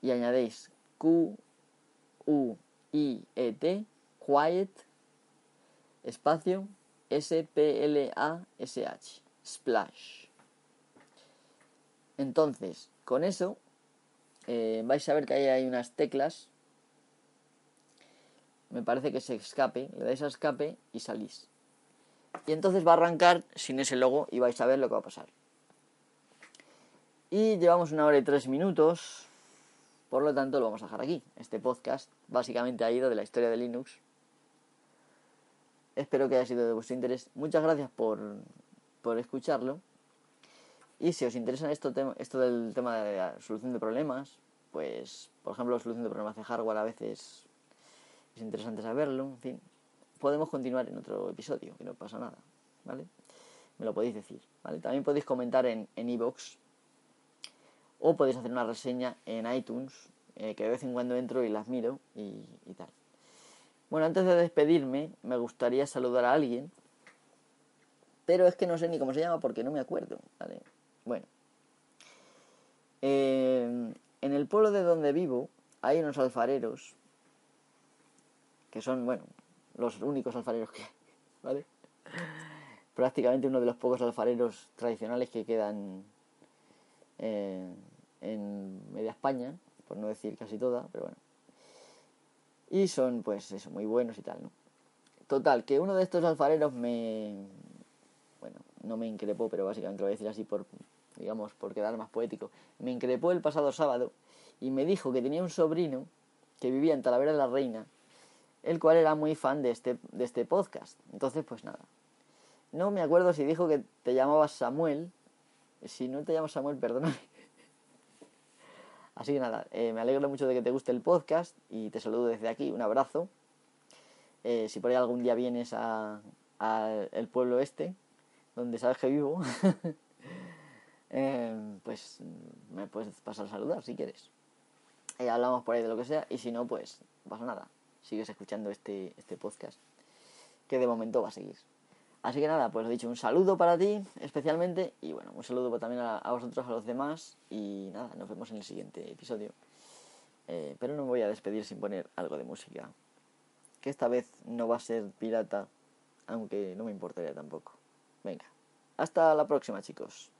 y añadéis Q U-I-E-T, quiet, espacio, S-P-L-A-S-H, splash. Entonces, con eso, eh, vais a ver que ahí hay unas teclas. Me parece que se escape, le dais a escape y salís. Y entonces va a arrancar sin ese logo y vais a ver lo que va a pasar. Y llevamos una hora y tres minutos. Por lo tanto, lo vamos a dejar aquí. Este podcast básicamente ha ido de la historia de Linux. Espero que haya sido de vuestro interés. Muchas gracias por, por escucharlo. Y si os interesa esto, esto del tema de la solución de problemas, pues, por ejemplo, la solución de problemas de hardware a veces es interesante saberlo. En fin, podemos continuar en otro episodio, que no pasa nada. ¿Vale? Me lo podéis decir. ¿vale? También podéis comentar en iVoox o podéis hacer una reseña en iTunes, eh, que de vez en cuando entro y las miro y, tal. Bueno, antes de despedirme, me gustaría saludar a alguien, pero es que no sé ni cómo se llama porque no me acuerdo. ¿vale? Bueno, eh, en el pueblo de donde vivo hay unos alfareros que son, bueno, los únicos alfareros que hay, ¿vale? Prácticamente uno de los pocos alfareros tradicionales que quedan eh, en media España, por no decir casi toda, pero bueno. Y son, pues eso, muy buenos y tal, ¿no? Total, que uno de estos alfareros me. Bueno, no me increpó, pero básicamente lo voy a decir así por, digamos, por quedar más poético. Me increpó el pasado sábado y me dijo que tenía un sobrino que vivía en Talavera de la Reina, el cual era muy fan de este, de este podcast. Entonces, pues nada. No me acuerdo si dijo que te llamabas Samuel. Si no te llamas Samuel, perdóname. Así que nada, eh, me alegro mucho de que te guste el podcast y te saludo desde aquí, un abrazo. Eh, si por ahí algún día vienes a, el pueblo este, donde sabes que vivo, eh, pues me puedes pasar a saludar si quieres. Y hablamos por ahí de lo que sea, y si no, pues pasa nada. Sigues escuchando este, este podcast, que de momento va a seguir. Así que nada, pues he dicho un saludo para ti especialmente y bueno, un saludo también a, vosotros, a los demás y nada, nos vemos en el siguiente episodio. Eh, pero no me voy a despedir sin poner algo de música, que esta vez no va a ser pirata, aunque no me importaría tampoco. Venga, hasta la próxima chicos.